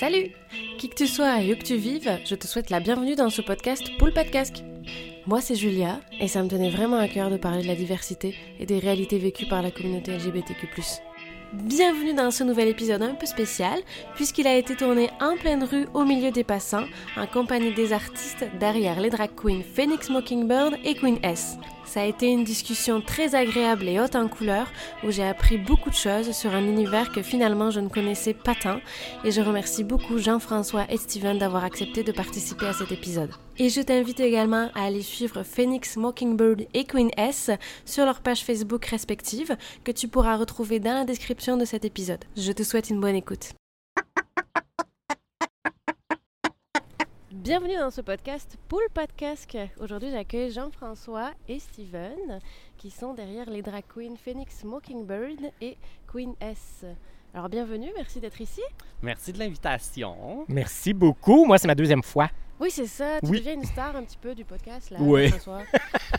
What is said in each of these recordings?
Salut Qui que tu sois et où que tu vives, je te souhaite la bienvenue dans ce podcast Poule pas de casque. Moi c'est Julia et ça me tenait vraiment à cœur de parler de la diversité et des réalités vécues par la communauté LGBTQ+. Bienvenue dans ce nouvel épisode un peu spécial, puisqu'il a été tourné en pleine rue au milieu des passants, en compagnie des artistes derrière les drag queens Phoenix Mockingbird et Queen S. Ça a été une discussion très agréable et haute en couleurs, où j'ai appris beaucoup de choses sur un univers que finalement je ne connaissais pas tant, et je remercie beaucoup Jean-François et Steven d'avoir accepté de participer à cet épisode. Et je t'invite également à aller suivre Phoenix Mockingbird et Queen S sur leurs pages Facebook respectives, que tu pourras retrouver dans la description de cet épisode. Je te souhaite une bonne écoute. Bienvenue dans ce podcast Poule Podcast. Aujourd'hui, j'accueille Jean-François et Steven qui sont derrière les drag queens Phoenix Mockingbird et Queen S. Alors, bienvenue, merci d'être ici. Merci de l'invitation. Merci beaucoup. Moi, c'est ma deuxième fois. Oui, c'est ça. Tu Oui. deviens une star un petit peu du podcast, là, Oui. Jean-François.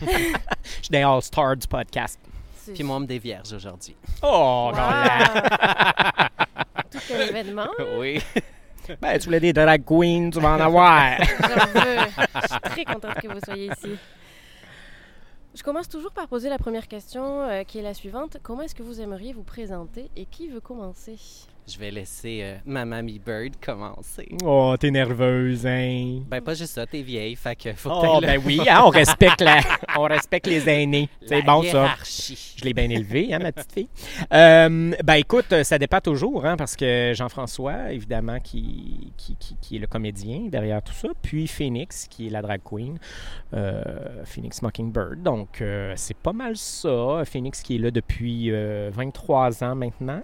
Je suis dans All-Star du podcast. C'est- Puis moi, on me des vierges aujourd'hui. Oh, Wow. Tout quel événement. Oui. Ben, tu voulais des drag queens, tu vas en avoir. J'en veux. Je suis très contente que vous soyez ici. Je commence toujours par poser la première question euh, qui est la suivante. Comment est-ce que vous aimeriez vous présenter et qui veut commencer? Je vais laisser euh, ma mamie Bird commencer. oh, t'es nerveuse, hein? Ben, pas juste ça, t'es vieille, fait que faut Oh, que t'ailles ben oui, hein, on, respecte la... on respecte les aînés. C'est bon, ça. hiérarchie. Je l'ai bien élevé, hein, ma petite fille. Euh, ben écoute, ça dépend toujours, hein, parce que Jean-François, évidemment, qui, qui, qui- qui est le comédien derrière tout ça, puis Phoenix, qui est la drag queen, euh, Phoenix Mockingbird. Donc, c'est pas mal ça. Phoenix qui est là depuis euh, 23 ans maintenant.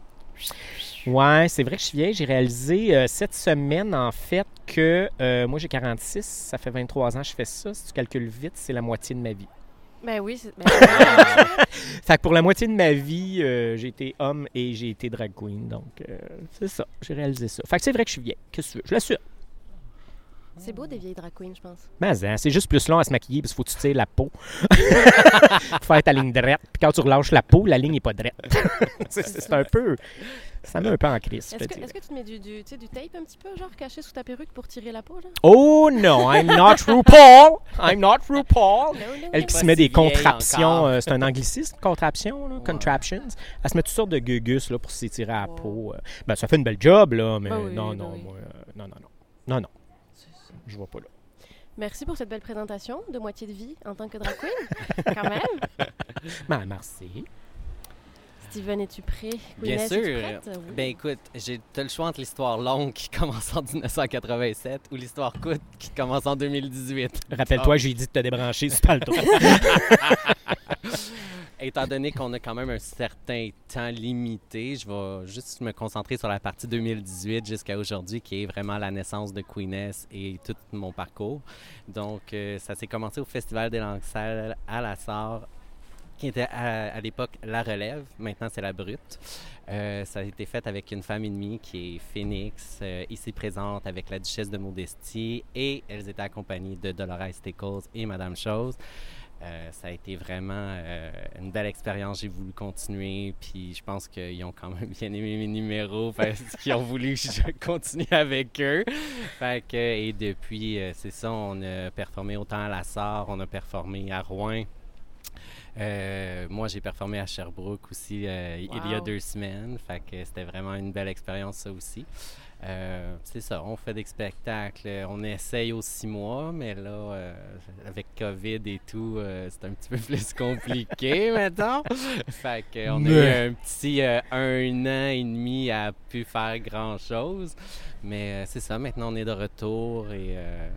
Ouais, c'est vrai que je suis vieille. J'ai réalisé euh, cette semaine, en fait, que euh, moi, j'ai 46. Ça fait 23 ans que je fais ça. Si tu calcules vite, c'est la moitié de ma vie. Ben oui, c'est... ben, Fait que pour la moitié de ma vie, euh, j'ai été homme et j'ai été drag queen. Donc, c'est ça. J'ai réalisé ça. Fait que c'est vrai que je suis vieille. Qu'est-ce que tu veux? Je l'assume. C'est beau des vieilles drag queens, je pense. Mais hein, c'est juste plus long à se maquiller parce qu'il faut que tu tires la peau. Faut faire ta ligne droite. Puis quand tu relâches la peau, la ligne n'est pas droite. c'est un peu... Ça met un peu en crise, Est-ce que, tu te mets du, tape un petit peu, genre caché sous ta perruque pour tirer la peau, là? Oh non, I'm not RuPaul! I'm not RuPaul! Non, non, Elle qui se met si des contraptions, euh, c'est un anglicisme, contraption, là, contraptions. Elle se met toutes sortes de gugus là, pour s'étirer à la Wow. peau. euh. Ben, ça fait une belle job, là, mais Ben oui, non, ben non, oui. moi, euh, non, non, non. Non, non. Je vois pas là. Merci pour cette belle présentation de moitié de vie en tant que drag queen, quand même. Ben, merci. Steven, es-tu prêt? Bien Queen, sûr. Oui. Ben écoute, j'ai le choix entre l'histoire longue qui commence en 1987 ou l'histoire courte qui commence en 2018. Rappelle-toi, j'ai dit de te débrancher, c'est pas le. Étant donné qu'on a quand même un certain temps limité, je vais juste me concentrer sur la partie 2018 jusqu'à aujourd'hui, qui est vraiment la naissance de Queeness et tout mon parcours. Donc, euh, ça s'est commencé au Festival des langues sales à la Sarre, qui était à, l'époque La Relève, maintenant c'est La Brute. Euh, ça a été fait avec une femme ennemie qui est Phoenix, euh, ici présente avec la duchesse de Modestie, et elles étaient accompagnées de Dolores Stickles et Madame Chose. Euh, ça a été vraiment euh, une belle expérience. J'ai voulu continuer, puis je pense qu'ils ont quand même bien aimé mes numéros parce qu'ils ont voulu que je continue avec eux. Fait que, et depuis, euh, c'est ça, on a performé autant à La Sarre, on a performé à Rouen. Euh, moi, j'ai performé à Sherbrooke aussi il y a deux semaines. Fait que c'était vraiment une belle expérience, ça aussi. Euh, c'est ça, on fait des spectacles. On essaye aux six mois, mais là, euh, avec COVID et tout, euh, c'est un petit peu plus compliqué maintenant. Fait qu'on a eu un petit euh, un an et demi à pu faire grand chose. Mais euh, c'est ça, maintenant on est de retour et. euh,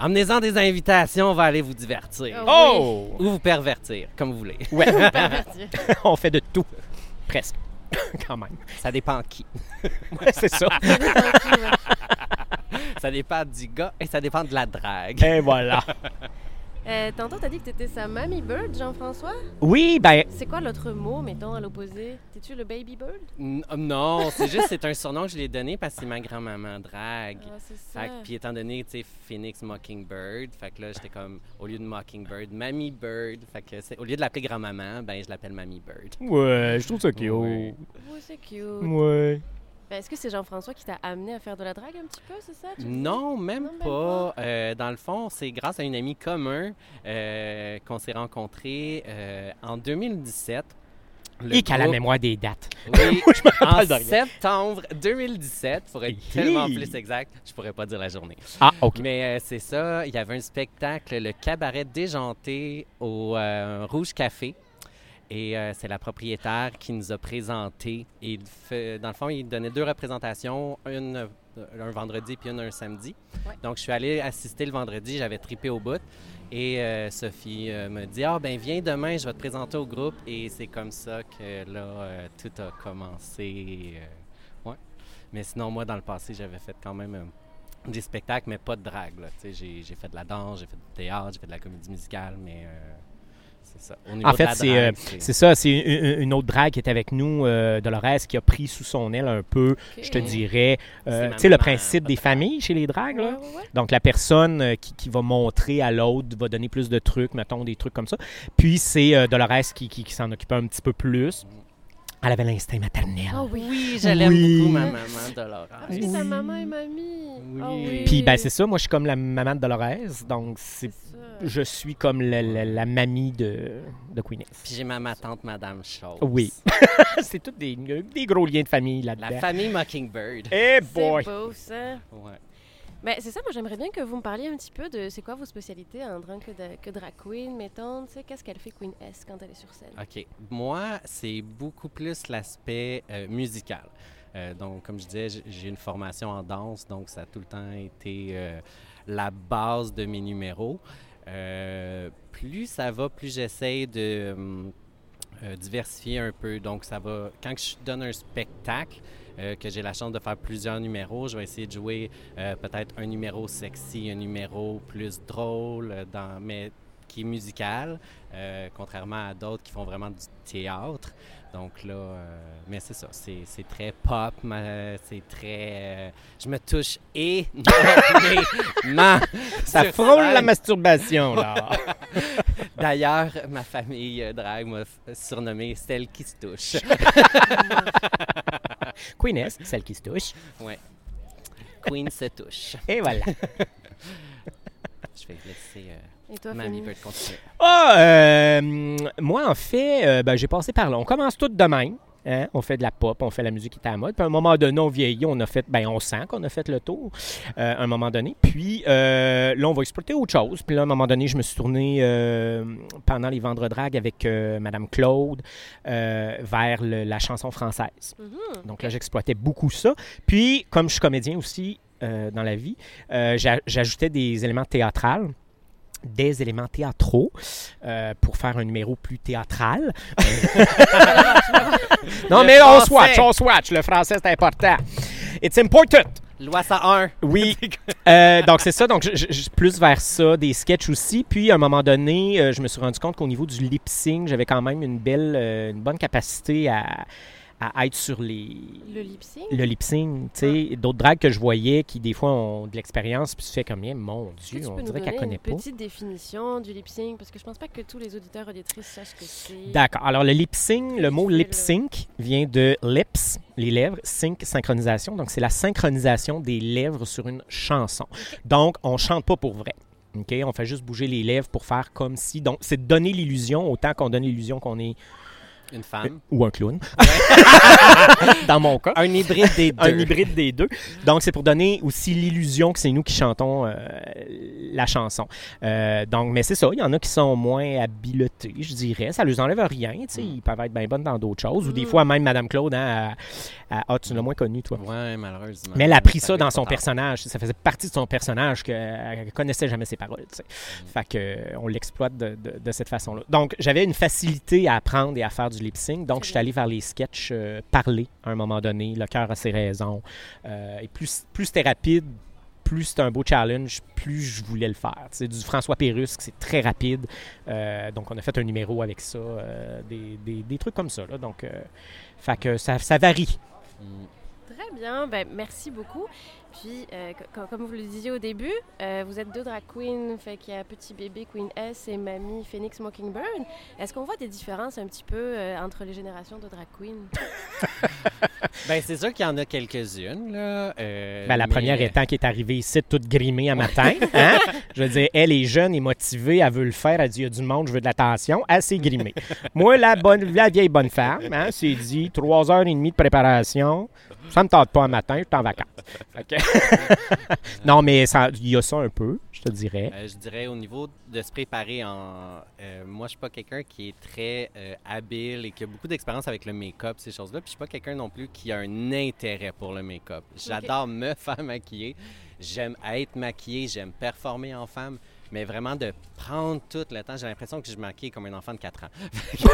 Emmenez-en des invitations, on va aller vous divertir. Oh! Oh! Ou vous pervertir, comme vous voulez. Ouais, Pervertir. on fait de tout. Presque. Quand même. Ça dépend qui. Ouais, c'est ça. Ça dépend du gars et ça dépend de la drague. Et voilà. Euh, tantôt, t'as dit que t'étais sa mamie bird, Jean-François? Oui, ben, C'est quoi l'autre mot, mettons, à l'opposé? T'es-tu le baby bird? N- Non, c'est juste c'est un surnom que je lui ai donné parce que c'est ma grand-maman drague. Ah, c'est ça. Fait que, puis étant donné, tu sais, Phoenix Mockingbird, fait que là, j'étais comme, au lieu de Mockingbird, Mamie Bird. Fait que, c'est- au lieu de l'appeler grand-maman, ben, je l'appelle Mamie Bird. ouais, je trouve ça cute. Ouais. C'est cute. Ouais. Ben, Est-ce que c'est Jean-François qui t'a amené à faire de la drague un petit peu, c'est ça? Non, même Non, même pas. Euh, dans le fond, c'est grâce à une amie commun euh, qu'on s'est rencontrés euh, en 2017. Le Et qu'à la mémoire des dates. Oui, Moi, je me en de rien. septembre 2017, pour être Hi. tellement plus exact, je pourrais pas dire la journée. Ah, OK. Mais euh, c'est ça, il y avait un spectacle, le cabaret déjanté au euh, Rouge Café. Et euh, c'est la propriétaire qui nous a présenté. Et il fait- dans le fond, il donnait deux représentations, une euh, un vendredi puis une un samedi. Ouais. Donc, je suis allé assister le vendredi, j'avais tripé au bout. Et euh, Sophie euh, me dit Ah, ben viens demain, je vais te présenter au groupe. Et c'est comme ça que là, euh, tout a commencé. ouais. Mais sinon, moi, dans le passé, j'avais fait quand même des spectacles, mais pas de drague. J'ai, j'ai fait de la danse, j'ai fait du théâtre, j'ai fait de la comédie musicale, mais ça. En fait, c'est, euh, C'est ça, c'est une, une autre drague qui est avec nous, euh, Dolores, qui a pris sous son aile un peu, je te dirais, euh, tu sais, le principe des de familles chez les dragues, Ouais, là? ouais, ouais. Donc, la personne qui, qui va montrer à l'autre va donner plus de trucs, mettons, des trucs comme ça. Puis, c'est Dolores qui, qui- qui s'en occupait un petit peu plus. Elle avait l'instinct maternel. Oh oui. Oui, je l'aime Oui. beaucoup, ma maman, Dolores. Ah, parce que ta maman et mamie. Oui. Ah oui. Puis, ben, c'est ça, moi, je suis comme la maman de Dolores. Donc, c'est, C'est je suis comme la, mamie de, de Queen. Puis j'ai ma, ma tante, Madame Chose. Oui. c'est tous des, des gros liens de famille là-dedans. La famille Mockingbird. Eh C'est boy! beau, ça. Ouais. Mais c'est ça, moi j'aimerais bien que vous me parliez un petit peu de c'est quoi vos spécialités en tant que, de- drag queen, mettons, tu sais, qu'est-ce qu'elle fait Queen S quand elle est sur scène? OK. Moi, c'est beaucoup plus l'aspect euh, musical. Euh, donc, comme je disais, j'ai une formation en danse, donc ça a tout le temps été euh, la base de mes numéros. Plus ça va, plus j'essaie de diversifier un peu. Donc, ça va. Quand je donne un spectacle, euh, que j'ai la chance de faire plusieurs numéros, je vais essayer de jouer euh, peut-être un numéro sexy, un numéro plus drôle, euh, dans, mais qui est musical, euh, contrairement à d'autres qui font vraiment du théâtre. Donc là, euh, mais c'est ça, c'est très pop, c'est très... euh, je me touche énormément. Ça sur frôle la masturbation, là. D'ailleurs, ma famille drague m'a surnommé celle qui se touche. Queen S, celle qui se touche. Queen se touche. Et voilà. Je vais laisser euh, Et toi, Mamie Fanny? Bird continuer. Ah, euh, moi, en fait, euh, ben, j'ai passé par là. On commence tout de même. Hein? On fait de la pop, on fait la musique qui est à la mode. Puis à un moment donné, on vieillit, on a fait, ben, on sent qu'on a fait le tour euh, à un moment donné. Puis euh, là, on va exploiter autre chose. Puis là, à un moment donné, je me suis tourné euh, pendant les Vendre Drag avec Madame Claude vers le- la chanson française. Mhm. Donc là, j'exploitais beaucoup ça. Puis, comme je suis comédien aussi dans la vie, j'a- j'ajoutais des éléments théâtrales des éléments théâtraux euh, pour faire un numéro plus théâtral. non, Le mais on français. swatch, on swatch. Le français, c'est important. It's important. Loi 101. Oui. Euh, donc, c'est ça. Donc, je, je- je- plus vers ça, des sketchs aussi. Puis, à un moment donné, euh, je me suis rendu compte qu'au niveau du lip sync, j'avais quand même une belle, une bonne capacité à, à être sur les, Le lip sync? le lip sync, tu sais, d'autres drags que je voyais qui des fois ont de l'expérience, puis tu fais comme, Eh, mon Dieu, on dirait qu'elle connaît une pas. petite définition du lip sync? Parce que je pense pas que tous les auditeurs auditrices sachent que c'est. D'accord. Alors, le lip sync, le mot Visuel, lip sync vient de lips, les lèvres, sync, synchronisation. Donc, c'est la synchronisation des lèvres sur une chanson. Donc, on chante pas pour vrai. OK? On fait juste bouger les lèvres pour faire comme si. Donc, c'est donner l'illusion, autant qu'on donne l'illusion qu'on est. Une femme. ou un clown. Dans mon cas. Un hybride des deux. un hybride des deux. Donc, c'est pour donner aussi l'illusion que c'est nous qui chantons euh, la chanson. Euh, donc, mais c'est ça, il y en a qui sont moins habiletés, je dirais. Ça ne leur enlève rien, sais. Ils peuvent être bien bonnes dans d'autres choses. Ou des Mm. fois, même Madame Claude, hein, ah, tu l'as moins connue, toi. Ouais, malheureusement. Mais elle a pris ça dans son personnage. Ça faisait partie de son personnage qu'elle ne connaissait jamais ses paroles. sais. Fait que, euh, on l'exploite de, de- de cette façon-là. Donc, j'avais une facilité à apprendre et à faire du lip sync. Donc, je suis allé vers les sketchs euh, parler à un moment donné. Le cœur a ses raisons. Euh, et plus, plus c'était rapide, plus c'était un beau challenge, plus je voulais le faire. C'est du François Pérusse, c'est très rapide. Euh, donc, on a fait un numéro avec ça, euh, des, des- des trucs comme ça. Là. Donc, euh, fait que ça, ça varie. Très bien, ben, merci beaucoup. Puis, euh, co- comme vous le disiez au début, euh, vous êtes deux drag queens, fait qu'il y a petit bébé Queen S et mamie Phoenix Mockingbird. Est-ce qu'on voit des différences un petit peu euh, entre les générations de drag queens? Ben, c'est sûr qu'il y en a quelques-unes, là. euh, Ben, la mais- première étant qui est arrivée ici, toute grimée à matin. Hein? Je veux dire, elle est jeune et motivée, elle veut le faire, elle dit il y a du monde, je veux de l'attention, elle s'est grimée. Moi, la, bonne, la vieille bonne femme, hein, c'est dit trois heures et demie de préparation, ça me tente pas un matin, je suis en vacances. Que- non, mais ça- il y a ça un peu, je te dirais. Euh, je dirais au niveau de se préparer en. euh, moi, je suis pas quelqu'un qui est très euh, habile et qui a beaucoup d'expérience avec le make-up, ces choses-là. Puis je suis pas quelqu'un non plus qui a un intérêt pour le make-up. J'adore me faire maquiller. J'aime être maquillée, j'aime performer en femme. Mais vraiment de prendre tout le temps, j'ai l'impression que je maquille comme un enfant de 4 ans.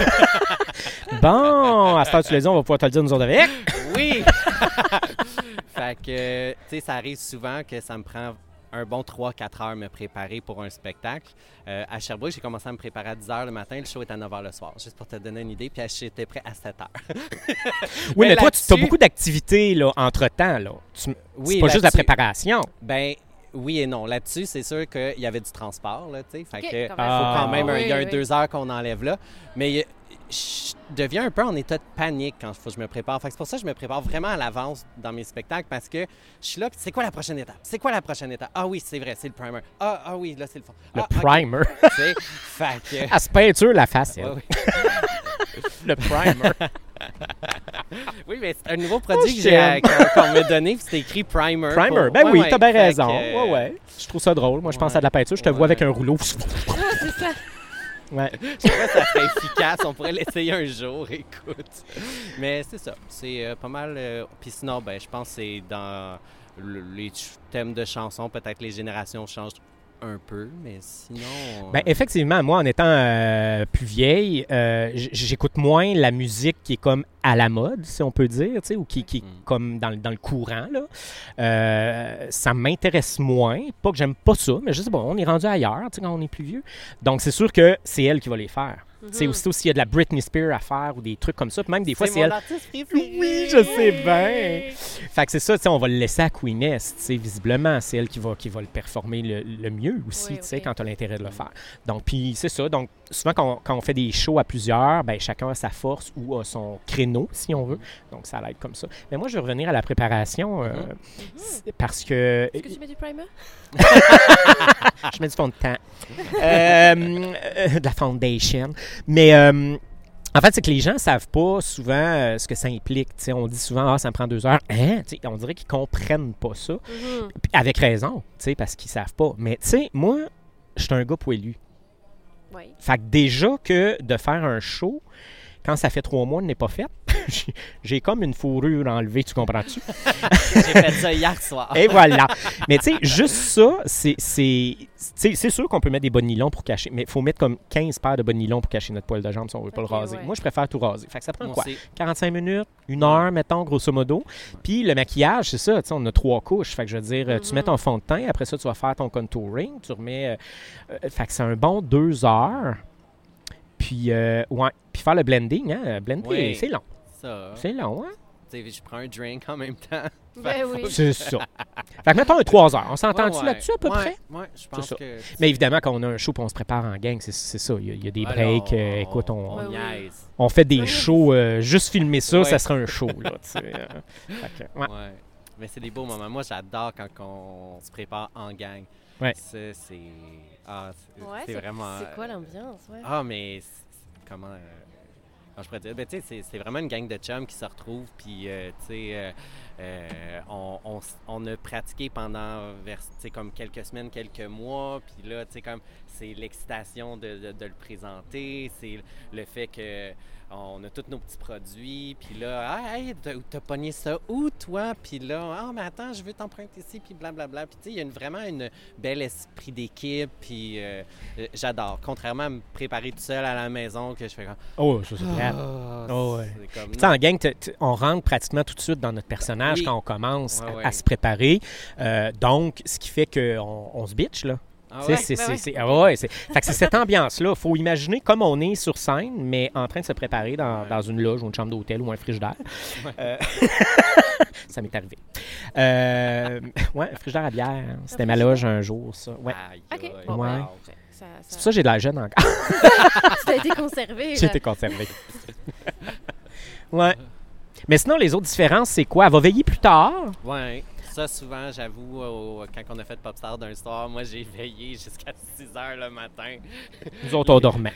Bon, à ce temps tu l'as dit, on va pouvoir te le dire nous autres avec. Oui! fait que, tu sais, ça arrive souvent que ça me prend un bon 3-4 heures me préparer pour un spectacle. Euh, à Sherbrooke, j'ai commencé à me préparer à 10 heures le matin, le show est à 9 heures le soir, juste pour te donner une idée, puis j'étais prêt à 7 heures. Oui, Mais mais toi, tu as beaucoup d'activités entre-temps. Là. Tu- Oui, c'est pas juste la préparation. Ben, oui et non. Là-dessus, c'est sûr qu'il y avait du transport, là, tu sais. Fait que, quand faut même. Ah. quand même, un- il y a un Oui, oui. deux heures qu'on enlève là. Mais je deviens un peu en état de panique quand il faut que je me prépare. Fait c'est pour ça que je me prépare vraiment à l'avance dans mes spectacles parce que je suis là, c'est quoi la prochaine étape? C'est quoi la prochaine étape? Ah oui, c'est vrai, c'est le primer. Ah, ah oui, là, c'est le fond. Le Ah, primer. Sais, fait que... Elle se peinture la face, ouais. Le primer. Oui, mais c'est un nouveau produit je que j'ai, t'aime. euh, qu'on m'a donné, puis c'était écrit primer. primer. pour- Ben Ouais, oui, ouais. t'as bien raison. que, euh, Ouais, ouais. Je trouve ça drôle. Moi, je pense à de la peinture. Je te vois avec un rouleau. Ah, c'est ça. Ouais. Je sais pas si ça serait efficace. On pourrait l'essayer un jour, écoute. Mais c'est ça. C'est euh, pas mal. euh, Puis sinon, ben, je pense que c'est dans le- les thèmes de chansons. Peut-être les générations changent un peu, mais sinon. Ben, euh, effectivement, moi, en étant euh, plus vieille, euh, j'écoute moins la musique qui est comme à la mode, si on peut dire, tu sais, ou qui, qui est Mm. comme dans, le- dans le courant. Là. Euh, ça m'intéresse moins. Pas que j'aime pas ça, mais je sais pas, on est rendu ailleurs tu sais, quand on est plus vieux. Donc, c'est sûr que c'est elle qui va les faire. Sais, Mhm. aussitôt s'il y a de la Britney Spears à faire ou des trucs comme ça, puis même des fois, c'est elle. artiste. Oui, je sais bien. Fait que c'est ça, tu sais, on va le laisser à sais, visiblement, c'est elle qui va, qui va le performer le, le mieux aussi, Oui, tu sais, ok. quand tu as l'intérêt de le faire. Donc, puis c'est ça, donc souvent quand on, quand on fait des shows à plusieurs, ben chacun a sa force ou a son créneau, si on veut. Donc, ça l'aide comme ça. Mais moi, je vais revenir à la préparation euh, Mhm. parce que Est-ce que tu mets du primer? je mets du fond de teint. Euh, euh, de la foundation. Mais euh, en fait, c'est que les gens ne savent pas souvent euh, ce que ça implique. On dit souvent, ah, ça me prend deux heures. Hein? On dirait qu'ils comprennent pas ça. Mhm. Puis avec raison, parce qu'ils savent pas. Mais tu sais, moi, je suis un gars poilu. Oui. Fait que déjà que de faire un show, quand ça fait trois mois, n'est pas fait, j'ai- comme une fourrure enlevée, tu comprends-tu? J'ai fait ça hier soir. Et voilà. Mais tu sais, juste ça, c'est- c'est c'est- sûr qu'on peut mettre des bas de nylon pour cacher, mais il faut mettre comme 15 paires de bas de nylon pour cacher notre poil de jambe si on veut pas le raser. ouais. Moi, je préfère tout raser. Fait que ça prend quoi? aussi. 45 minutes, une heure, mettons, grosso modo. Puis le maquillage, c'est ça, tu sais, on a trois couches. Fait que je veux dire, tu Mhm. mets ton fond de teint, après ça, tu vas faire ton contouring, tu remets... euh, euh, fait que c'est un bon deux heures. Puis, euh, ouais. Puis faire le blending, hein? Blender, Oui. c'est long. Ça. C'est long, hein? Tu sais, je prends un drink en même temps. Ben oui. C'est ça. fait que mettons un trois heures. On s'entend-tu Ouais, ouais. là-dessus à peu Ouais, près? Ouais, je pense ça. que. Mais évidemment, quand on a un show et on se prépare en gang, c'est c'est ça. Il y, a, il y a des Alors, breaks. euh, écoute, on, Ouais, on oui. niaise. on fait des shows. euh, juste filmer ça, Ouais. ça serait un show. Là, tu sais, euh. Fait que, ouais. Ouais. Mais c'est des beaux moments. Moi, j'adore quand on se prépare en gang. Ouais. Ça, c'est. Ah, c'est Ouais, c'est vraiment. C'est quoi l'ambiance? Ouais? Ah, mais c'est- comment. euh, comment je pourrais dire? Ben, c'est- vraiment une gang de chums qui se retrouvent, puis, euh, euh, euh, on, on a pratiqué pendant, vers, comme quelques semaines, quelques mois, puis là, comme, c'est l'excitation de- de le présenter, c'est le fait que on a tous nos petits produits, puis là, hey, t'as pogné ça où, toi? Puis là, ah, mais attends, je veux t'emprunter ici, puis blablabla. Puis tu sais, il y a une- vraiment un bel esprit d'équipe, puis euh, euh, j'adore. Contrairement à me préparer tout seul à la maison, que je fais comme... Oh, c'est plate. Ah, Oh, ouais. comme, Puis, tu sais, en gang, t- t- on rentre pratiquement tout de suite dans notre personnage Oui. quand on commence Ouais, à, ouais. à se préparer. Euh, donc, ce qui fait qu'on on se bitch, là. Ah Tu ouais? c'est, cette ambiance-là. Il faut imaginer comme on est sur scène, mais en train de se préparer dans, Ouais. dans une loge ou une chambre d'hôtel ou un frigidaire. Ouais. Euh, ça m'est arrivé. Euh, ouais, un frigidaire à bière. C'était ma loge un jour, ça. Ouais. Bon, ben, ça, C'est ça, pour ça que j'ai de la jeune encore. ça a été conservé. J'ai été conservé. ouais. Mais sinon, les autres différences, c'est quoi? Elle va veiller plus tard? Ouais. Ça, souvent, j'avoue, quand on a fait Popstar d'un soir, moi, j'ai veillé jusqu'à 6 heures le matin. Nous autres, on dormait.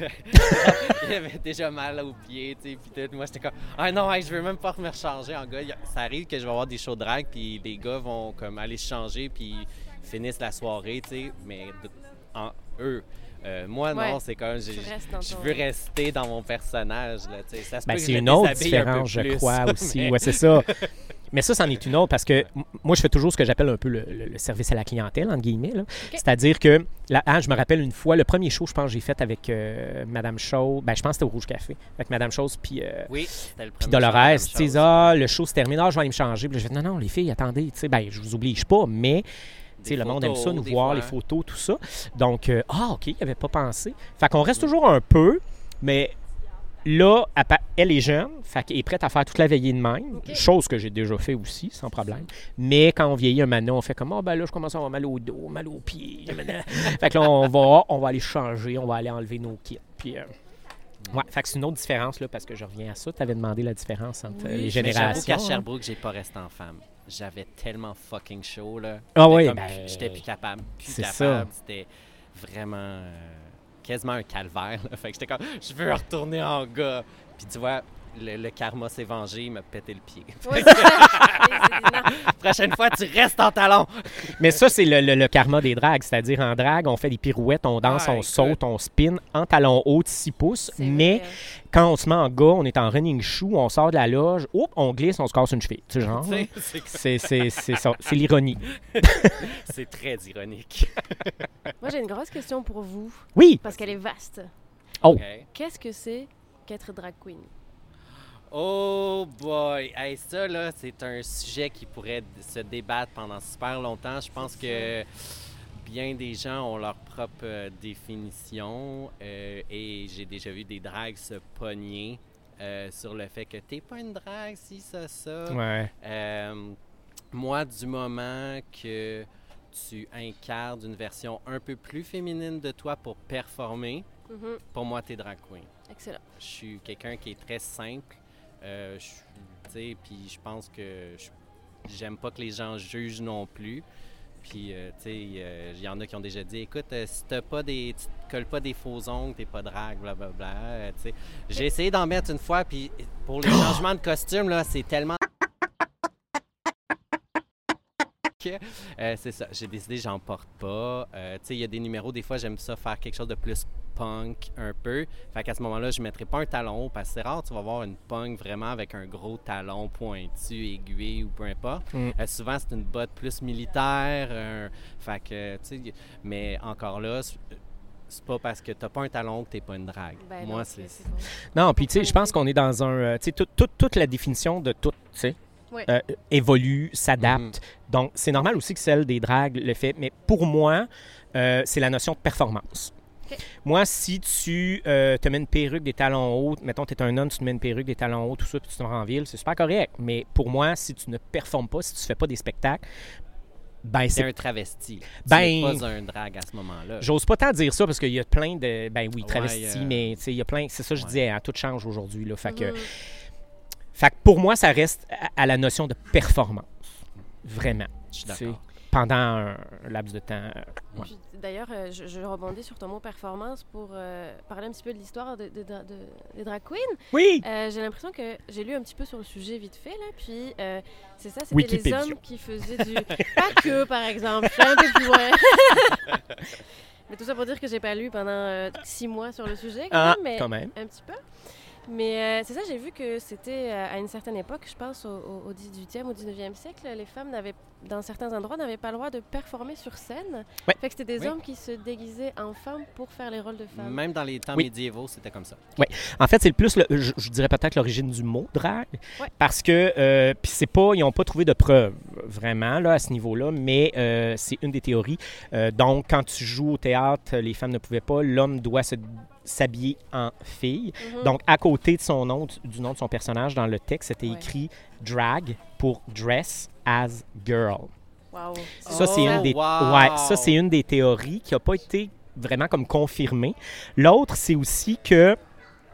Il avait déjà mal aux pieds, tu sais, puis tout. Moi, j'étais comme, ah non, hey, je veux même pas me recharger en gars. Ça arrive que je vais avoir des shows de drag, puis les gars vont comme aller se changer, puis finissent la soirée, tu sais, mais en eux. Euh, moi, Ouais. non, c'est comme, je ton- veux rester dans mon personnage, là, tu sais. Ça se Ben, c'est je une autre déshabille un peu différence, je crois, aussi. mais- Ouais, c'est ça. Mais ça, c'en est une autre parce que moi, je fais toujours ce que j'appelle un peu le, le- le service à la clientèle, entre guillemets. C'est-à-dire que, là, ah, je me rappelle une fois, le premier show, je pense, que j'ai fait avec euh, Madame Chose. Ben, je pense que c'était au Rouge Café. Avec Madame Chose, puis. euh, Oui, puis Dolores, tu sais, ah, le show se termine, ah, je vais aller me changer. Puis je fais, non, non, les filles, attendez, tu sais, ben, je vous oblige pas, mais tu sais, Des le monde aime ça, nous voir, fois. les photos, tout ça. Donc, euh, ah, OK, il avait pas pensé. Fait qu'on reste toujours un peu, mais là, elle elle est jeune, fait qu'elle est prête à faire toute la veillée de même, chose que j'ai déjà fait aussi, sans problème. Mais quand on vieillit un maintenant, on fait comme, ah, ben là, je commence à avoir mal au dos, mal aux pieds. fait que là, on va, on va aller changer, on va aller enlever nos kits. Puis, euh, ouais, fait que c'est une autre différence, là, parce que je reviens à ça. Tu avais demandé la différence entre euh, Oui, les j'avoue générations. qu'à. Sherbrooke, j'ai pas resté en femme. J'avais tellement fucking chaud, là. Ah oui, ben, J'étais plus capable. Plus c'est capable. C'était vraiment euh, quasiment un calvaire. là. Fait que j'étais comme, je veux retourner en gars. Puis tu vois, le, le karma s'est vengé, il m'a pété le pied. Prochaine fois, tu restes en talon. Mais ça, c'est le, le- le karma des drags. C'est-à-dire, en drague, on fait des pirouettes, on danse, Ah, on écoute. saute, on spin en talons hauts de 6 pouces. Mais vrai. quand on se met en gars, on est en running shoe, on sort de la loge, oups, on glisse, on se casse une cheville. Tu sais, genre. Tu sais, c'est- l'ironie. C'est très ironique. Moi, j'ai une grosse question pour vous, Oui! parce qu'elle est vaste. OK. Qu'est-ce que c'est qu'être drag queen? Oh boy! Hey, ça, là, c'est un sujet qui pourrait se débattre pendant super longtemps. Je pense que bien des gens ont leur propre euh, définition euh, et j'ai déjà vu des drags se pogner euh, sur le fait que t'es pas une drague, si, ça, ça. Ouais. Euh, moi, du moment que tu incarnes une version un peu plus féminine de toi pour performer, Mhm. pour moi, t'es drag queen. Excellent. Je suis quelqu'un qui est très simple. Euh, je- puis je pense que j'aime pas que les gens jugent non plus. Puis, euh, tu sais, euh, il y en a qui ont déjà dit, écoute, euh, si t'as pas des, tu te colles pas des faux ongles, t'es pas drague, blablabla. Euh, tu sais, j'ai essayé d'en mettre une fois, puis pour les changements de costume là, c'est tellement c'est ça. J'ai décidé, j'en porte pas. Tu sais, il y a des numéros, des fois, j'aime ça faire quelque chose de plus punk un peu. Fait qu'à ce moment-là, je mettrai pas un talon haut parce que c'est rare, tu vas voir une punk vraiment avec un gros talon pointu, aiguille ou peu importe. Mm. Euh, souvent, c'est une botte plus militaire. Fait que, tu sais, mais encore là, c'est- pas parce que t'as pas un talon que t'es pas une drague. Ben Moi, non, c'est. Non, puis tu sais, je pense qu'on est dans un. euh, Tu sais, tout- tout- toute la définition de tout, tu sais, euh, évolue, s'adapte. Mhm. Donc, c'est normal aussi que celle des dragues le fait. Mais pour moi, euh, c'est la notion de performance. Moi, si tu euh, te mets une perruque, des talons hauts, mettons, tu es un homme, tu te mets une perruque, des talons hauts, tout ça, puis tu te rends en ville, c'est super correct. Mais pour moi, si tu ne performes pas, si tu fais pas des spectacles, ben, C'est c'est un travesti. Ben- n'es pas un drague à ce moment-là. J'ose pas tant dire ça parce qu'il y a plein de. Ben oui, Ouais, travestis, euh, mais il y a plein. C'est ça que je ouais. disais, hein, tout change aujourd'hui. Là, fait, que, Mhm. fait que pour moi, ça reste à, à la notion de performance. Vraiment. Je suis d'accord. Pendant un, laps de temps. euh, ouais. D'ailleurs, euh, je, je rebondis sur ton mot performance pour euh, parler un petit peu de l'histoire de, de- de- de- des drag queens. Oui! Euh, j'ai l'impression que j'ai lu un petit peu sur le sujet vite fait, là, puis euh, c'est ça, c'était les hommes qui faisaient du... Pas que, par exemple, un peu plus loin. mais tout ça pour dire que j'ai pas lu pendant six mois sur le sujet, quand Ah, même, mais quand même. un petit peu. Mais euh, c'est ça, j'ai vu que c'était euh, à une certaine époque, je pense au, au, au 18e, au 19e siècle, les femmes n'avaient, dans certains endroits, n'avaient pas le droit de performer sur scène. Ouais. Fait que c'était des Oui. hommes qui se déguisaient en femmes pour faire les rôles de femmes. Même dans les temps Oui. médiévaux, c'était comme ça. En fait, c'est le plus, le- je, je dirais peut-être l'origine du mot drague. Ouais. Parce que, euh, puis c'est pas, ils n'ont pas trouvé de preuves vraiment là, à ce niveau-là, mais euh, c'est une des théories. Euh, donc, quand tu joues au théâtre, les femmes ne pouvaient pas, l'homme doit se- s'habiller en fille. Mhm. Donc, à côté de son nom, du nom de son personnage, dans le texte, c'était Ouais. écrit drag pour dress as girl. Wow. Ça, c'est Oh, une des wow! ouais, ça c'est une des théories qui n'a pas été vraiment comme confirmée. L'autre, c'est aussi que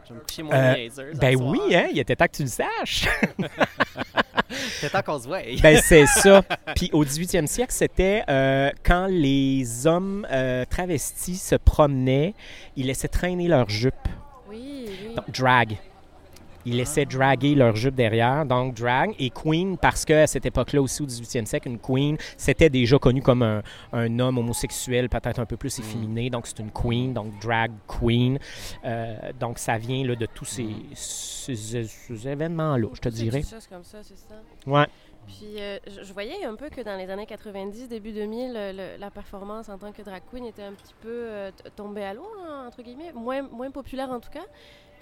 Je vais me mon Euh, ben oui, hein, il était temps que tu le saches. C'est temps qu'on se voit. ben c'est ça. Puis au 18e siècle, c'était euh, quand les hommes euh, travestis se promenaient, ils laissaient traîner leur jupe. Oui, oui. Donc, drag. Ils laissaient draguer leur jupe derrière, donc drag. Et queen, parce qu'à cette époque-là aussi, au 18e siècle, une queen, c'était déjà connu comme un, un homme homosexuel, peut-être un peu plus efféminé. Donc, c'est une queen, donc drag queen. Euh, donc, ça vient là, de tous ces, ces- ces événements-là, je te dirais. quelque chose comme ça, c'est ça. Ouais. Puis euh, je, voyais un peu que dans les années 90, début 2000, le- le- la performance en tant que drag queen était un petit peu euh, tombée à l'eau, hein, entre guillemets, moins, moins populaire en tout cas.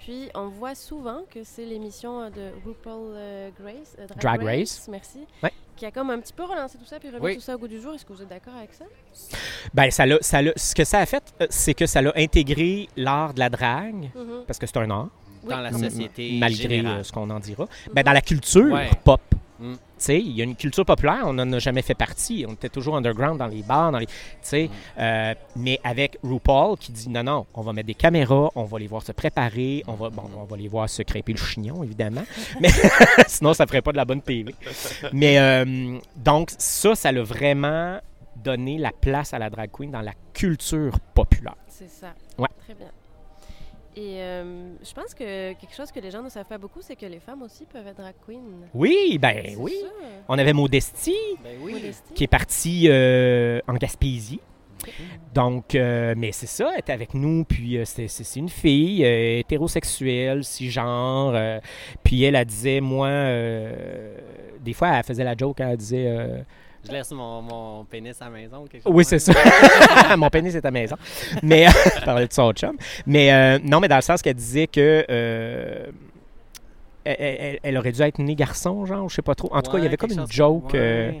Puis on voit souvent que c'est l'émission de RuPaul euh, Grace, euh, Drag Race. merci, Ouais. qui a comme un petit peu relancé tout ça puis remis Oui. tout ça au goût du jour. Est-ce que vous êtes d'accord avec ça? Ben, ça l'a- ça l'a- ce que ça a fait, euh, c'est que ça l'a intégré l'art de la drague, Mhm. parce que c'est un art. Dans la société malgré générale. euh, ce qu'on en dira. Ben, dans la culture Ouais. pop. Mm. Tu sais, il y a une culture populaire, on n'en a jamais fait partie. On était toujours underground dans les bars, dans les. Tu sais, euh, mais avec RuPaul qui dit non, non, on va mettre des caméras, on va les voir se préparer, on va, bon, on va les voir se crêper le chignon, évidemment. Mais sinon, ça ferait pas de la bonne TV. Mais euh, donc, ça, ça l'a vraiment donné la place à la drag queen dans la culture populaire. C'est ça. Ouais. Très bien. Et euh, je pense que quelque chose que les gens ne savent pas beaucoup, c'est que les femmes aussi peuvent être drag queen. Oui, ben oui. ça. On avait Modestie, Ben oui. Modestie. qui est partie euh, en Gaspésie. Donc, euh, mais c'est ça, elle était avec nous, puis euh, c'est- une fille euh, hétérosexuelle, cisgenre, euh, puis elle, elle disait, moi, euh, des fois, elle faisait la joke, elle disait, euh, Je laisse mon, mon pénis à la maison ou quelque chose. oui, c'est ça, mon pénis est à maison, mais, je parlais de son chum, mais euh, non, mais dans le sens qu'elle disait que... euh, elle, elle- elle aurait dû être née garçon, genre, je sais pas trop. En tout cas, il y avait comme une chose- joke. euh.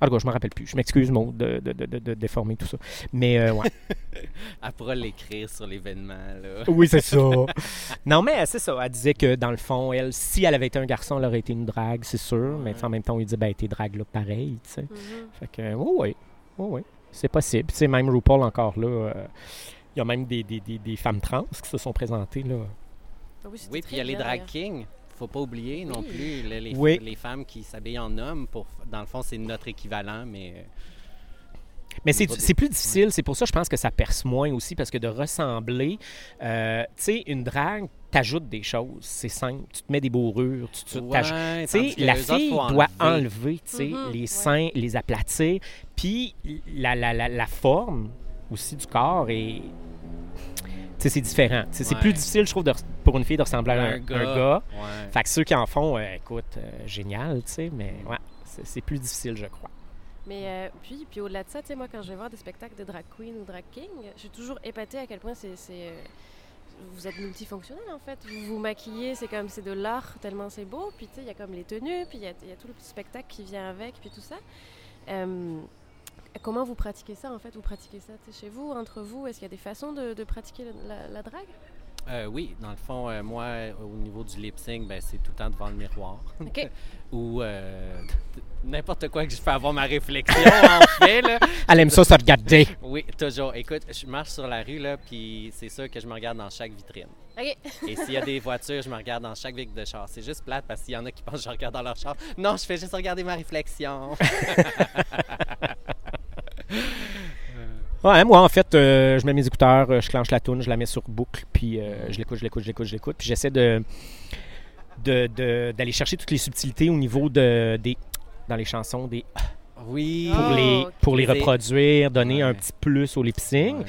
En tout cas, je me rappelle plus. Je m'excuse, Maud, de, de, de, de- de déformer tout ça. Mais euh, ouais. Elle pourra l'écrire sur l'événement. là. oui, c'est ça. non, mais c'est ça. Elle disait que dans le fond, elle, si elle avait été un garçon, elle aurait été une drague, c'est sûr. Mais en même temps, on lui dit, ben, t'es drague là, pareil, tu sais. Mhm. Fait que, oui, oui. Oui, oui. C'est possible. Tu sais, même RuPaul, encore là, euh, il y a même des, des, des, des femmes trans qui se sont présentées, là. Oui, c'était Oui, très puis il y a les drag kings. Faut pas oublier non Oui. plus le- les, Oui. les femmes qui s'habillent en hommes. Pour, dans le fond, c'est notre équivalent, mais euh, Mais c'est, des- plus difficile. C'est pour ça, je pense que ça perce moins aussi, parce que de ressembler, euh, tu sais, une drague, t'ajoutes des choses. C'est simple. Tu te mets des bourrures, tu Ouais, Tu sais, la autres, fille doit enlever. enlever, tu sais, Mhm, les ouais. seins, les aplatir. Puis la, la, la, la forme aussi du corps est. C'est différent. C'est Ouais. plus difficile, je trouve, de pour une fille de ressembler à un, un gars. Ouais. Fait que ceux qui en font, euh, écoute, euh, génial, tu sais, mais ouais, c'est c'est plus difficile, je crois. Mais euh, puis, puis au-delà de ça, tu sais, moi, quand je vais voir des spectacles de drag queen ou drag king, je suis toujours épatée à quel point c'est. c'est, euh, vous êtes multifonctionnel en fait. Vous vous maquillez, c'est comme c'est de l'art tellement c'est beau. Puis tu sais, il y a comme les tenues, puis il y a, il y a tout le petit spectacle qui vient avec, puis tout ça. Euh, comment vous pratiquez ça en fait? Vous pratiquez ça chez vous, entre vous? Est-ce qu'il y a des façons de, de pratiquer la, la- la drague? Euh, oui, dans le fond, euh, moi, euh, au niveau du lip sync, ben, c'est tout le temps devant le miroir. Ok. Ou euh, n'importe quoi que je fais avoir ma réflexion, en fait. Là. Elle aime ça se regarder. Oui, toujours. Écoute, je marche sur la rue, là, puis c'est sûr que je me regarde dans chaque vitrine. Ok. Et s'il y a des voitures, je me regarde dans chaque vitre de char. C'est juste plate parce qu'il y en a qui pensent que je regarde dans leur char. Non, je fais juste regarder ma réflexion. Ouais, moi, en fait, euh, je mets mes écouteurs, euh, je clenche la toune, je la mets sur boucle, puis euh, je l'écoute, je l'écoute, je l'écoute, je l'écoute. Puis j'essaie de, de- de- d'aller chercher toutes les subtilités au niveau de, des, dans les chansons, des, Oui. pour, Ah, les, pour les Les- reproduire, donner un petit plus au lip sync. Ouais.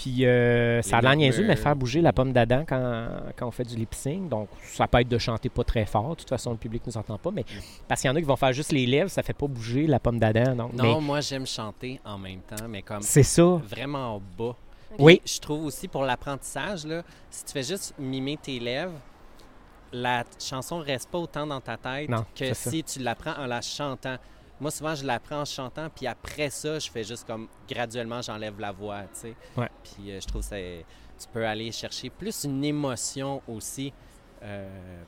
Puis euh, ça a l'air niaiseux, mais faire bouger la pomme d'Adam quand, quand on fait du lip sync. Donc, ça peut être de chanter pas très fort. De toute façon, le public ne nous entend pas. Mais parce qu'il y en a qui vont faire juste les lèvres, ça fait pas bouger la pomme d'Adam. Non, mais moi, j'aime chanter en même temps, mais comme c'est ça. vraiment bas. Oui. Je trouve aussi pour l'apprentissage, là, si tu fais juste mimer tes lèvres, la chanson reste pas autant dans ta tête Non, que ça. si tu l'apprends en la chantant. Moi, souvent, je l'apprends en chantant, puis après ça, je fais juste comme graduellement, j'enlève la voix, tu sais. Ouais. Puis euh, je trouve que tu peux aller chercher plus une émotion aussi euh,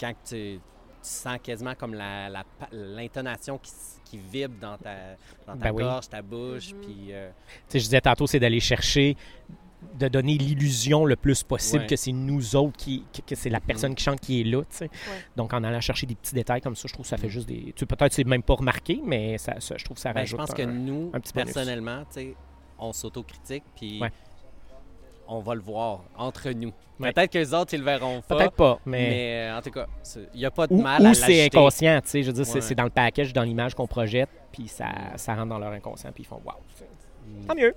quand tu, tu sens quasiment comme la- la l'intonation qui, qui vibre dans ta, dans ta Ben oui. gorge, ta bouche, Mhm. puis... euh, Tu sais, je disais tantôt, c'est d'aller chercher, de donner l'illusion le plus possible Ouais. que c'est nous autres, qui, que, que c'est la personne qui chante qui est là. tu sais. Donc, en allant chercher des petits détails comme ça, je trouve que ça fait juste des. Tu peut-être que c'est même pas remarqué, mais ça, ça- je trouve que ça Ben, rajoute. je pense que un- nous, un petit personnellement, tu sais, on s'autocritique, puis Ouais. on va le voir entre nous. Ouais. Peut-être que les autres, ils le verront pas. Peut-être pas, Mais, mais. euh, en tout cas, il n'y a pas de Ou, mal ou à c'est inconscient, tu sais. Je veux dire, c'est dans le package, dans l'image qu'on projette, puis ça, ça rentre dans leur inconscient, puis ils font waouh. Mm. Tant mieux.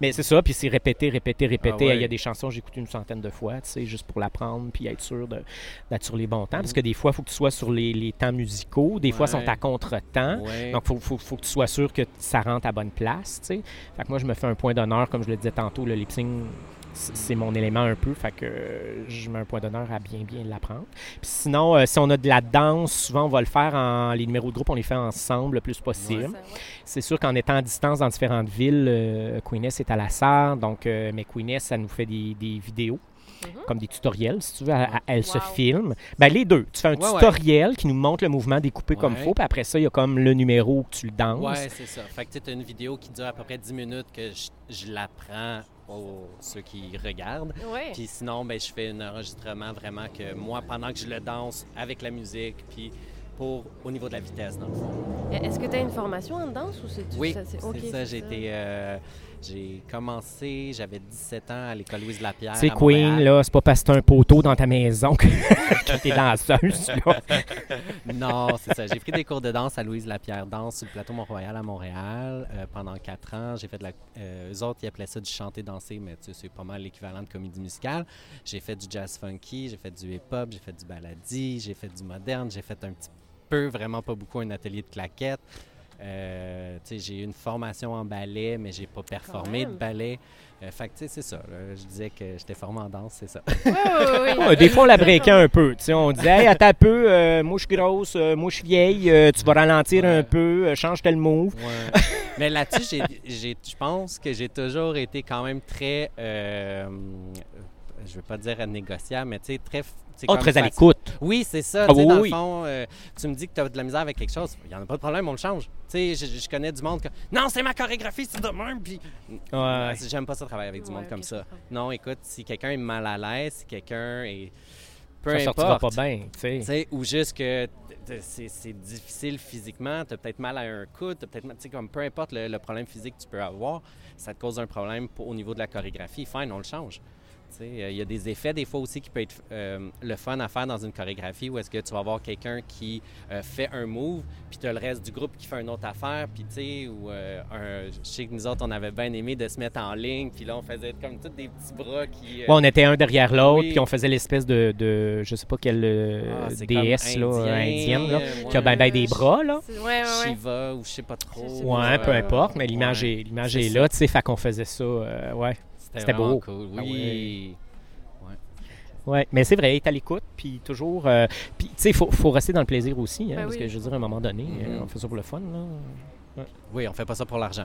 Mais c'est ça, puis c'est répété, répété, répété. Ah ouais. Il y a des chansons, j'écoute une centaine de fois, tu sais, juste pour l'apprendre, puis être sûr d'être sur les bons temps. Parce que des fois, il faut que tu sois sur les, les temps musicaux, des fois, ils sont à contre-temps. Ouais. Donc, il faut, faut, faut que tu sois sûr que ça rentre à bonne place, tu sais. Fait que moi, je me fais un point d'honneur, comme je le disais tantôt, le lip sync, c- c'est mon élément un peu, fait que euh, je mets un point d'honneur à bien, bien l'apprendre. Puis sinon, euh, si on a de la danse, souvent, on va le faire en... Les numéros de groupe, on les fait ensemble le plus possible. Ouais. C'est sûr qu'en étant à distance dans différentes villes, euh, Queeness est à la sarre, donc, euh, mais Queeness, ça nous fait des, des vidéos, Mhm. comme des tutoriels, si tu veux. Elle, se filme. Ben, les deux. Tu fais un Ouais, tutoriel qui nous montre le mouvement découpé comme Ouais. faut, puis après ça, il y a comme le numéro que tu le danses. Ouais, c'est ça. Fait que tu as une vidéo qui dure à peu près 10 minutes que je, je l'apprends ceux qui regardent. Ouais. Puis sinon, ben, je fais un enregistrement vraiment que moi, pendant que je le danse avec la musique, puis pour au niveau de la vitesse, dans le fond. Est-ce que tu as une formation en danse ou c'est Oui, ça, c'est ça. J'ai été, euh, j'ai commencé, j'avais 17 ans à l'école Louise Lapierre. À Queen, là, c'est pas parce que t'as un poteau dans ta maison que, que t'es danseuse. Non, c'est ça. J'ai pris des cours de danse à Louise Lapierre Danse sur le plateau Mont-Royal à Montréal euh, pendant quatre ans. J'ai fait de la. Euh, eux autres, ils appelaient ça du chanter-danser, mais tu sais, c'est pas mal l'équivalent de comédie musicale. J'ai fait du jazz funky, j'ai fait du hip-hop, j'ai fait du baladi, j'ai fait du moderne, j'ai fait un petit peu, vraiment pas beaucoup, un atelier de claquettes. Euh, j'ai eu une formation en ballet, mais j'ai pas performé de ballet. Euh, fait que, tu sais, c'est ça. là. Je disais que j'étais formé en danse, c'est ça. Des fois, on la breakait un peu. On disait, hey, attends un peu, euh, suis grosse, euh, suis vieille, euh, tu vas ralentir Ouais. un peu, euh, change tel move. Ouais. Mais là-dessus, j'ai- j'ai- je pense que j'ai toujours été quand même très. euh, je veux pas dire négociable, mais tu sais, très. Oh, très à l'écoute. Oui, c'est ça. Ah tu sais, oui, dans oui. le fond, euh, tu me dis que tu as de la misère avec quelque chose. Il n'y en a pas de problème, on le change. Tu sais, je, je connais du monde que. Non, c'est ma chorégraphie, c'est de même. Puis. Ouais. J'aime pas ça travailler avec du Ouais, monde comme ça. Non, écoute, si quelqu'un est mal à l'aise, si quelqu'un est. Peu Ça sortira importe. pas bien, tu sais. Ou juste que c'est difficile physiquement, tu as peut-être mal à un coude, t'as peut-être mal- tu sais, comme peu importe le, le problème physique que tu peux avoir, ça te cause un problème pour- au niveau de la chorégraphie, fine, on le change. Euh, Il y a des effets des fois aussi qui peut être euh, le fun à faire dans une chorégraphie où est-ce que tu vas avoir quelqu'un qui euh, fait un move, puis tu as le reste du groupe qui fait une autre affaire, puis tu sais, ou euh, un- je sais que nous autres, on avait bien aimé de se mettre en ligne, puis là, on faisait comme tous des petits bras qui... euh, Ouais, on était un derrière l'autre, Oui. puis on faisait l'espèce de, de, je sais pas quelle ah, déesse là, indien, indienne, là, qui a ben, ben des bras, là. Ouais, ouais, ouais. Shiva ou je sais pas trop. Ouais, peu Euh, importe, mais l'image ouais. est, l'image est là, tu sais, fait qu'on faisait ça, euh, ouais. C'était beau. cool. Ah Oui. Ouais, mais c'est vrai, il est à l'écoute, puis toujours. euh, puis, tu sais, il faut, faut rester dans le plaisir aussi, hein, Ben parce oui. que je veux dire, à un moment donné, Mhm. euh, on fait ça pour le fun, là. Oui, on fait pas ça pour l'argent.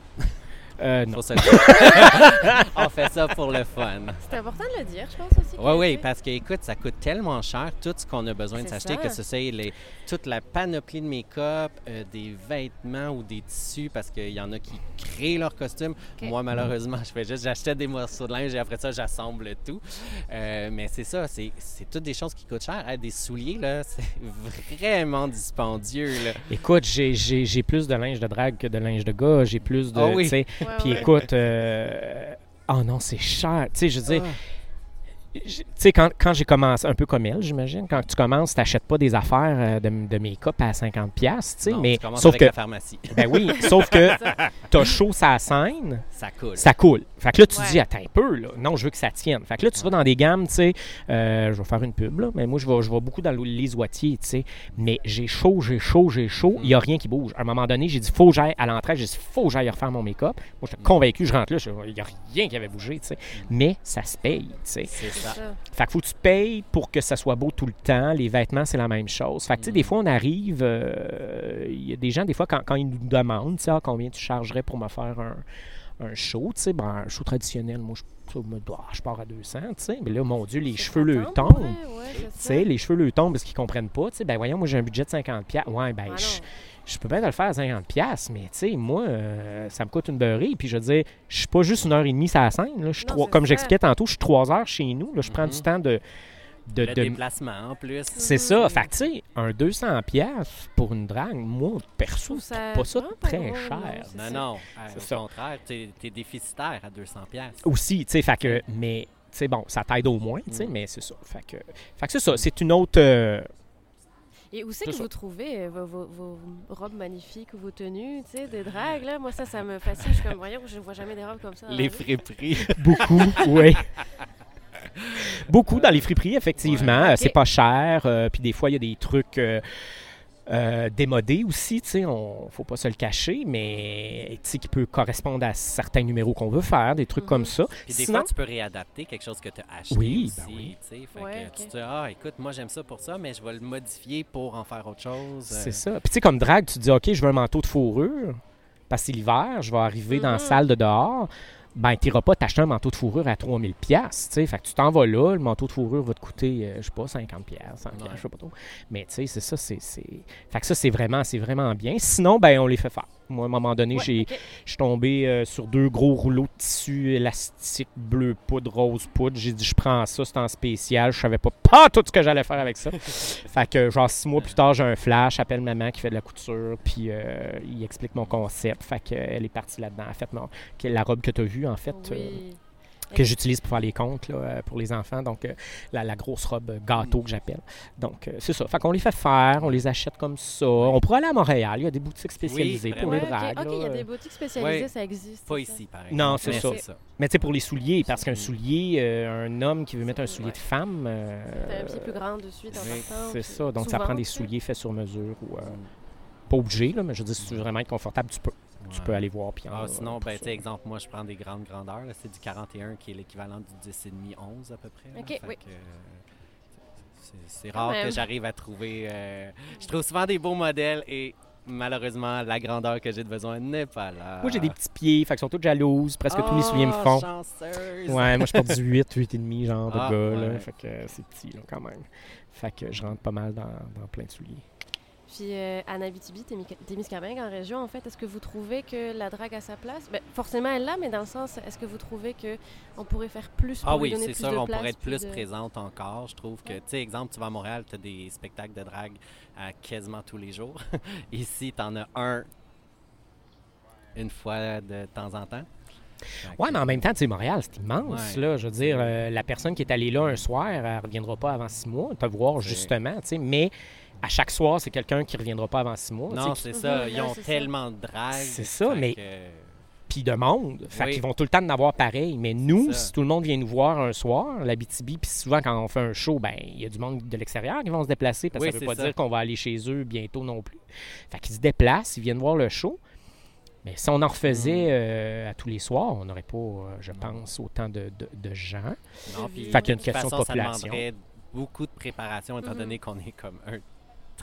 Euh, non. On fait ça pour le fun. C'est important de le dire, je pense aussi. Oui, oui, parce que écoute, ça coûte tellement cher tout ce qu'on a besoin de s'acheter, que ce soit les, toute la panoplie de make-up, euh, des vêtements ou des tissus, parce qu'il y en a qui créent leur costume. Ok. Moi, malheureusement, je fais juste, j'achetais des morceaux de linge et après ça, j'assemble tout. Euh, mais c'est ça, c'est, c'est toutes des choses qui coûtent cher. Hey, des souliers, là, c'est vraiment dispendieux, là. Écoute, j'ai, j'ai, j'ai plus de linge de drague que de linge de gars, j'ai plus de. Ah oui. Tu Puis ouais. écoute, euh, oh non, c'est cher. Tu sais, je veux dire, Ah. je- tu sais, quand, quand j'ai commencé, un peu comme elle, j'imagine, quand tu commences, tu n'achètes pas des affaires euh, de, de make-up à 50$, piastres, tu sais, Non, mais tu commences sauf avec que, la pharmacie. ben oui, sauf que t'as chaud sa scène, Ça coule. ça coule. Fait que là, tu Ouais. dis, attends un peu, là. Non, je veux que ça tienne. Fait que là, tu vas dans des gammes, tu sais, euh, je vais faire une pub, là, mais moi, je vais, je vais beaucoup dans les oitiers, tu sais. Mais j'ai chaud, j'ai chaud, j'ai chaud, il n'y a rien qui bouge. À un moment donné, j'ai dit, faut que j'aille à l'entrée, j'ai dit, faut que j'aille refaire mon make-up. Moi, j'étais convaincu, je rentre là, il n'y a rien qui avait bougé, tu sais. Mais ça se paye, tu sais. C'est ça. ça. Fait que faut que tu payes pour que ça soit beau tout le temps. Les vêtements, c'est la même chose. Fait que, tu sais, des fois, on arrive, euh, il y a des gens, des fois, quand, quand ils nous demandent, tu sais, Ah, combien tu chargerais pour me faire un, un show, tu sais, ben, un show traditionnel, moi, je, doit- je pars à 200, tu sais. Mais là, mon Dieu, les cheveux le tombent. ouais, ouais, c'est Tu ça. sais, les cheveux le tombent parce qu'ils comprennent pas. Tu sais, ben voyons, moi j'ai un budget de 50 pièces. Ouais, ben Ah je, je peux bien te le faire à 50 pièces, mais tu sais, moi euh, ça me coûte une beurrée puis je veux dire, je suis pas juste une heure et demie sur la scène, là. Je Non, trois- comme j'expliquais tantôt, je suis trois heures chez nous, là, je prends du temps de de, Le de- déplacement en plus. c'est ça, Mhm. fait que tu sais, un 200 pièces pour une drague, moi perso, trouve pas ça très cher. non, c'est Non. C'est au ça. contraire, t'es es déficitaire à 200 pièces. Aussi, tu sais, fait que mais tu sais bon, ça t'aide au moins, tu sais, Mhm. mais c'est ça. Fait que fait que c'est ça, c'est une autre euh, Et où c'est C'est que ça. vous trouvez euh, vos, vos- vos robes magnifiques ou vos tenues, tu sais, des dragues, là? Moi, ça, ça me fascine. Je suis comme, voyons, je ne vois jamais des robes comme ça. Les vie. friperies. Beaucoup, oui. Beaucoup dans les friperies, effectivement. Ouais. Euh, Ok. C'est pas cher. euh, Puis des fois, il y a des trucs euh, euh, démodés aussi. Tu sais, on faut pas se le cacher, mais tu sais, qui peut correspondre à certains numéros qu'on veut faire, des trucs Mhm. comme ça. Puis des Sinon, fois, tu peux réadapter quelque chose que tu as acheté Oui, aussi. ben oui. tu sais. Fait Ouais, que tu te dis, ah, écoute, moi j'aime ça pour ça, mais je vais le modifier pour en faire autre chose. c'est Euh, ça. Puis tu sais, comme drague, tu te dis, OK, je veux un manteau de fourrure. Parce que c'est l'hiver, je vais arriver dans la Mhm. salle de dehors. Ben, tu n'iras pas t'acheter un manteau de fourrure à 3000 pièces, tu sais. Fait que tu t'en vas là, le manteau de fourrure va te coûter, euh, je sais pas, 50 pièces, 100 piastres, Ouais. je sais pas trop. Mais tu sais, c'est ça, c'est... c'est- Fait que ça, c'est vraiment, c'est vraiment bien. Sinon, ben, on les fait faire. Moi, à un moment donné, Ouais, j'ai, je suis tombé euh, sur deux gros rouleaux de tissu élastique, bleu poudre, rose poudre. J'ai dit, je prends ça, c'est en spécial. Je savais pas, pas tout ce que j'allais faire avec ça. fait que, genre, six mois plus tard, j'ai un flash, appelle maman qui fait de la couture, puis euh, il explique mon concept. Fait qu'elle est partie là-dedans. En fait, que- la robe que tu as vue, en fait, euh. Que j'utilise pour faire les comptes là, euh, pour les enfants. Donc, euh, la, la grosse robe gâteau que j'appelle. Donc, euh, c'est ça. Fait qu'on les fait faire, on les achète comme ça. On pourrait aller à Montréal, il y a des boutiques spécialisées pour les dragues. ok, il y a des boutiques spécialisées, Ouais. ça existe. Pas ça. ici, par exemple. Non, c'est ça. Mais tu sais, pour les souliers, parce qu'un Mm. soulier, euh, un homme qui veut mettre un soulier Ouais. de femme, euh, un pied plus grand dessus, oui, c'est ça. Donc, ça prend des souliers faits sur mesure ou euh, pas obligé, là, mais je veux dire, si tu veux vraiment être confortable, tu peux. Tu peux aller voir. Puis en- Ah, sinon, pour ben, exemple, moi, je prends des grandes grandeurs. là, C'est du 41 qui est l'équivalent du 10,5, 11 à peu près. là. Ok, Fait oui. que, euh, c'est- Quand rare même. que j'arrive à trouver. euh, je trouve souvent des beaux modèles et malheureusement, la grandeur que j'ai de besoin n'est pas là. Moi, j'ai des petits pieds, fait qu'ils sont toutes jalouses. Presque tous les souliers me Oh, font. chanceuse. Ouais, moi je porte du 8, 8 et demi genre de Ah, gars, là. Fait que euh, c'est petit, là, quand même. Fait que je rentre pas mal dans, dans plein de souliers. Puis euh, Anna Bitibi, Témiscamingue en région, en fait, est-ce que vous trouvez que la drague a sa place? Ben, forcément, elle l'a, mais dans le sens, est-ce que vous trouvez que on pourrait faire plus pour Ah oui, c'est sûr, on place, pourrait être plus de- présente encore. Je trouve que, Ouais. tu sais, exemple, tu vas à Montréal, tu as des spectacles de drague à quasiment tous les jours. Ici, tu en as un une fois de temps en temps. Que- mais en même temps, tu sais, Montréal, c'est immense, Ouais. là. Je veux dire, euh, la personne qui est allée là un soir, elle reviendra pas avant six mois. Te voir, justement, tu sais. Mais à chaque soir, c'est quelqu'un qui reviendra pas avant six mois. Non, c'est Mhm, ça. ouais, Ils ont ça. tellement de drague. C'est ça, fait mais- que- puis de monde. Fait Oui. qu'ils vont tout le temps en avoir pareil. Mais nous, ça. si tout le monde vient nous voir un soir, la BTB, puis souvent quand on fait un show, ben il y a du monde de l'extérieur qui vont se déplacer parce que Oui, ça veut pas ça. dire qu'on va aller chez eux bientôt non plus. Fait qu'ils se déplacent, ils viennent voir le show. Mais si on en refaisait Mm. euh, à tous les soirs, on n'aurait pas, euh, je pense, autant de, de- de gens. Non, Fait puis qu'il y a une de toute question de façon, population. Ça demanderait beaucoup de préparation, étant Mhm. donné qu'on est comme un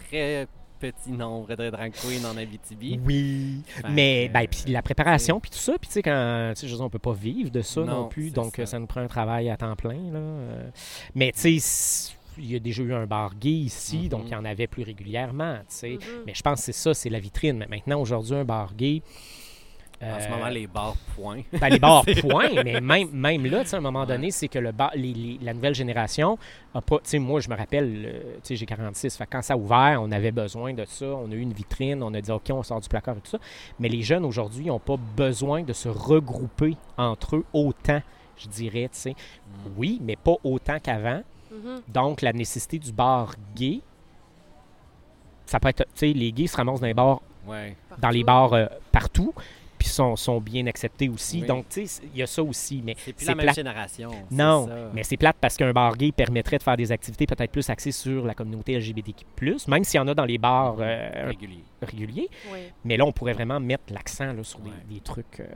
très petit nombre de drag queens en Abitibi. Oui. Mais, ben, puis la préparation, puis tout ça, puis tu sais, quand, tu sais, je veux dire, on peut pas vivre de ça non, Non, plus, donc ça. euh, ça nous prend un travail à temps plein, là. euh. Mais, tu sais, il y a déjà eu un bar gay ici, Mhm. donc il y en avait plus régulièrement, tu sais. Mhm. Mais je pense que c'est ça, c'est la vitrine. Mais maintenant, aujourd'hui, un bar gay... En ce euh, moment, les bars points. ben, les bars C'est- point, mais même, même là, tu sais, à un moment Ouais. donné, c'est que le bar, les- les- la nouvelle génération a pas. Tu sais, moi, je me rappelle, euh, tu sais, j'ai 46. Fait que quand ça a ouvert, on avait besoin de ça. On a eu une vitrine, on a dit, OK, on sort du placard et tout ça. Mais les jeunes aujourd'hui n'ont pas besoin de se regrouper entre eux autant, je dirais, tu sais. Oui, mais pas autant qu'avant. Mhm. Donc, la nécessité du bar gay, ça peut être. Tu sais, les gays se ramassent dans les bars Ouais. dans les bars euh, partout. Puis sont, sont bien acceptés aussi. Oui. Donc, tu sais, il y a ça aussi. Mais C'est plus c'est la même génération. c'est Non, ça. mais c'est plate parce qu'un bar gay permettrait de faire des activités peut-être plus axées sur la communauté LGBTQ+, même s'il y en a dans les bars euh, régulier. réguliers. Oui. Mais là, on pourrait vraiment mettre l'accent là, sur des trucs... euh,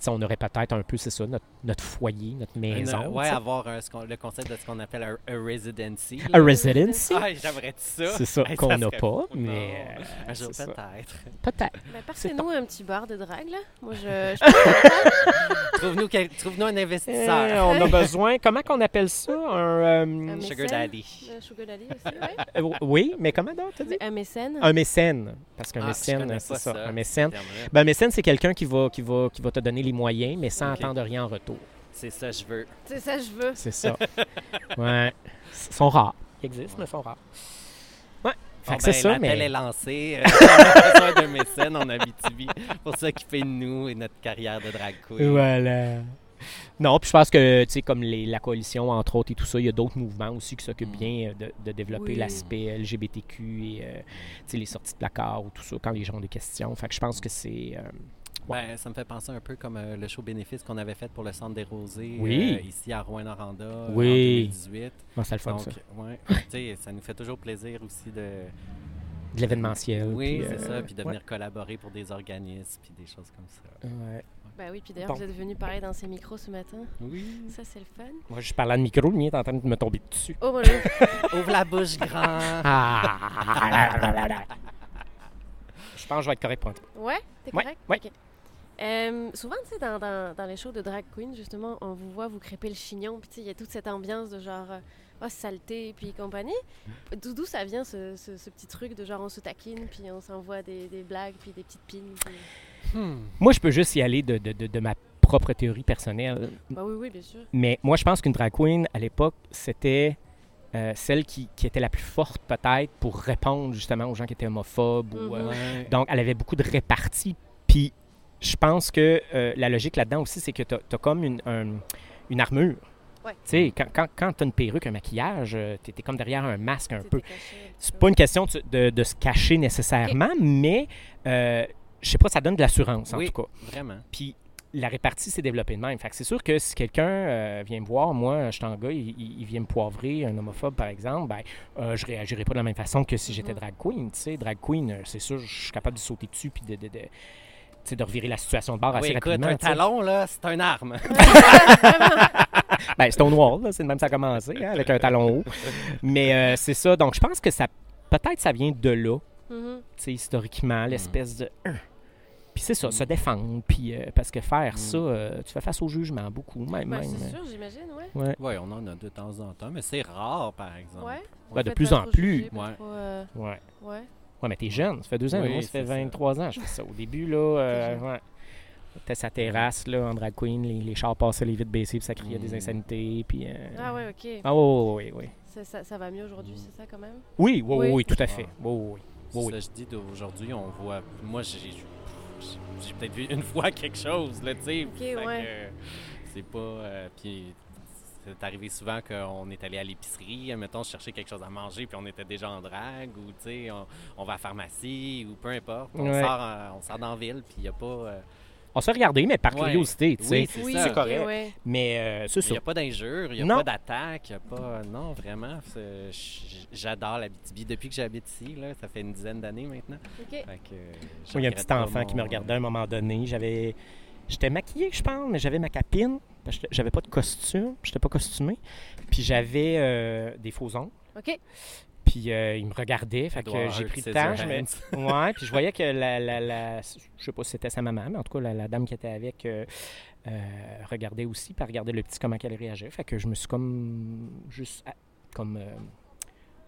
Puis on aurait peut-être un peu, c'est ça, notre, notre foyer, notre maison. Tu ouais, sais. avoir un- ce qu'on- le concept de ce qu'on appelle un, un residency. A là. residency? Ah, j'aimerais ça. C'est ça Hey, qu'on n'a pas, fou, mais... euh, Un jour, peut-être. Peut-être. Ben, Partez-nous un petit bar de drague, là. Moi, je. je Trouve-nous quel- trouve-nous un Euh, investisseur. on a besoin... Comment qu'on appelle ça? Un... euh, Un Sugar. Daddy. Un sugar daddy aussi, euh, oui, mais comment donc, t'as dit? Un mécène. Un mécène. Parce qu'un Ah, mécène, c'est ça. ça, Un mécène. Ben, un mécène, c'est quelqu'un qui va, qui, va, qui va te donner les moyens, mais sans attendre rien en retour. C'est ça, je veux. C'est ça, je veux. C'est ça. ouais. Ils sont rares. Ils existent, mais ils sont rares. Ouais. Fait Bon, que c'est ben, ça, L'appel mais... est lancé. Euh, on a besoin d'un mécène en Abitibi pour s'occuper de nous et notre carrière de drag queen. Voilà. Non, puis je pense que, tu sais, comme les, la coalition, entre autres, et tout ça, il y a d'autres mouvements aussi qui s'occupent Mm. bien euh, de, de développer Oui. l'aspect LGBTQ et, euh, tu sais, les sorties de placard ou tout ça, quand les gens ont des questions. Fait que je pense que c'est... euh, Ben, ça me fait penser un peu comme euh, le show bénéfice qu'on avait fait pour le Centre des Rosés Oui. euh, ici à Rouen-Noranda euh, Oui. en 2018. bon, c'est le fun, Donc, ça. ouais, ça nous fait toujours plaisir aussi de, De l'événementiel. oui, c'est euh, ça, puis de venir collaborer pour des organismes puis des choses comme ça. ouais. Ouais. Ben oui, puis d'ailleurs, Bon. vous êtes venu parler dans ces micros ce matin. Oui. Ça, c'est le fun. Moi, je parlais de micro, le mien est en train de me tomber dessus. Oh, mon Dieu. Ouvre la bouche grand. Ah! je pense que je vais être correct pour un truc. Ouais, t'es Ouais, correct? ouais. Euh, souvent, tu sais, dans, dans, dans les shows de drag queen, justement, on vous voit vous crêper le chignon, puis tu sais, il y a toute cette ambiance de genre, euh, oh, saleté, puis compagnie. D'où ça vient, ce, ce, ce petit truc de genre, on se taquine, puis on s'envoie des, des blagues, puis des petites pines. puis- Hmm. Moi, je peux juste y aller de, de- de- de ma propre théorie personnelle. Bah oui, oui, bien sûr. Mais moi, je pense qu'une drag queen, à l'époque, c'était euh, celle qui, qui était la plus forte, peut-être, pour répondre justement aux gens qui étaient homophobes. ou, euh. Ouais. donc, elle avait beaucoup de réparties. Puis, je pense que euh, la logique là-dedans aussi, c'est que tu as, comme une, un- une armure. Ouais. Tu sais, quand, quand, quand tu as une perruque, un maquillage, tu es comme derrière un masque un peu. C'est pas une question de, de- de se cacher nécessairement, mais euh, je sais pas, ça donne de l'assurance en Oui. tout cas. Vraiment. Puis la répartie s'est développée de même. Fait que c'est sûr que si quelqu'un euh, vient me voir, moi, je suis un gars, il, vient me poivrer, un homophobe par exemple, ben, euh, je réagirais pas de la même façon que si j'étais Mhm. drag queen. Tu sais, drag queen, euh, c'est sûr, je suis capable de sauter dessus puis de, de, de revirer la situation de bord Oui, assez écoute, rapidement. un talon, là, c'est une arme. Ben, Stonewall, c'est de même que ça a commencé, hein, avec un talon haut. Mais euh, c'est ça. Donc, je pense que ça, peut-être, ça vient de là. Mhm. tu sais, historiquement, l'espèce de. Hein. Puis c'est ça, Mm. se défendre. Puis euh, parce que faire Mm. ça, euh, tu fais face au jugement beaucoup, même. Ben, même, c'est euh, sûr, j'imagine, ouais. ouais. Oui, on en a de temps en temps, mais c'est rare, par exemple. Ouais. Ben, de plus en plus. juger, Ouais. euh, ouais. ouais. Ouais, mais t'es jeune, ça fait deux ans. Oui, moi, ça fait c'est ça. 23 ans, je fais ça. Au début, là, euh, ouais. T'es sa terrasse, là, en drag queen, les, les chars passaient les vitres baissées, puis ça criait des Mm. insanités, puis... euh, Ah ouais, ok. Ah oui, oui, oui. Ça, ça, ça va mieux aujourd'hui, Mm. c'est ça quand même? Oui, oui, oui, Oui. tout à fait. Ah. Oui, oui, oui. Ça, je dis d'aujourd'hui, on voit. Moi, j'ai peut-être vu une fois quelque chose, là, tu sais. Ok, Fait ouais. C'est pas. euh, puis c'est arrivé souvent qu'on est allé à l'épicerie, mettons, chercher quelque chose à manger, puis on était déjà en drague, ou tu sais, on, on va à la pharmacie, ou peu importe. On, Ouais. sort, en- on sort dans la ville, puis il n'y a pas. euh, On s'est regardé, mais par Ouais. curiosité, tu sais. Oui, c'est oui, c'est correct. ouais. Mais euh, c'est Il ça. n'y a pas d'injure, il n'y a Non. pas d'attaque, il n'y a pas. Non, vraiment. c'est- J'adore la BTB. Depuis que j'habite ici, là, ça fait une dizaine d'années maintenant. Ok. Fait que, il y a un petit enfant qui me regardait à un moment donné. J'avais. J'étais maquillée, je pense, mais j'avais ma capine. parce que J'avais pas de costume. J'étais pas costumé. Puis j'avais euh, des faux ongles. Ok. Puis euh, il me regardait. Fait que j'ai pris le temps. Je me... Ouais, puis je voyais que la, la, la- Je sais pas si c'était sa maman, mais en tout cas, la, la dame qui était avec euh, euh, regardait aussi. Puis elle regardait le petit comment qu'elle réagissait. Fait que je me suis comme. Juste. à- Comme.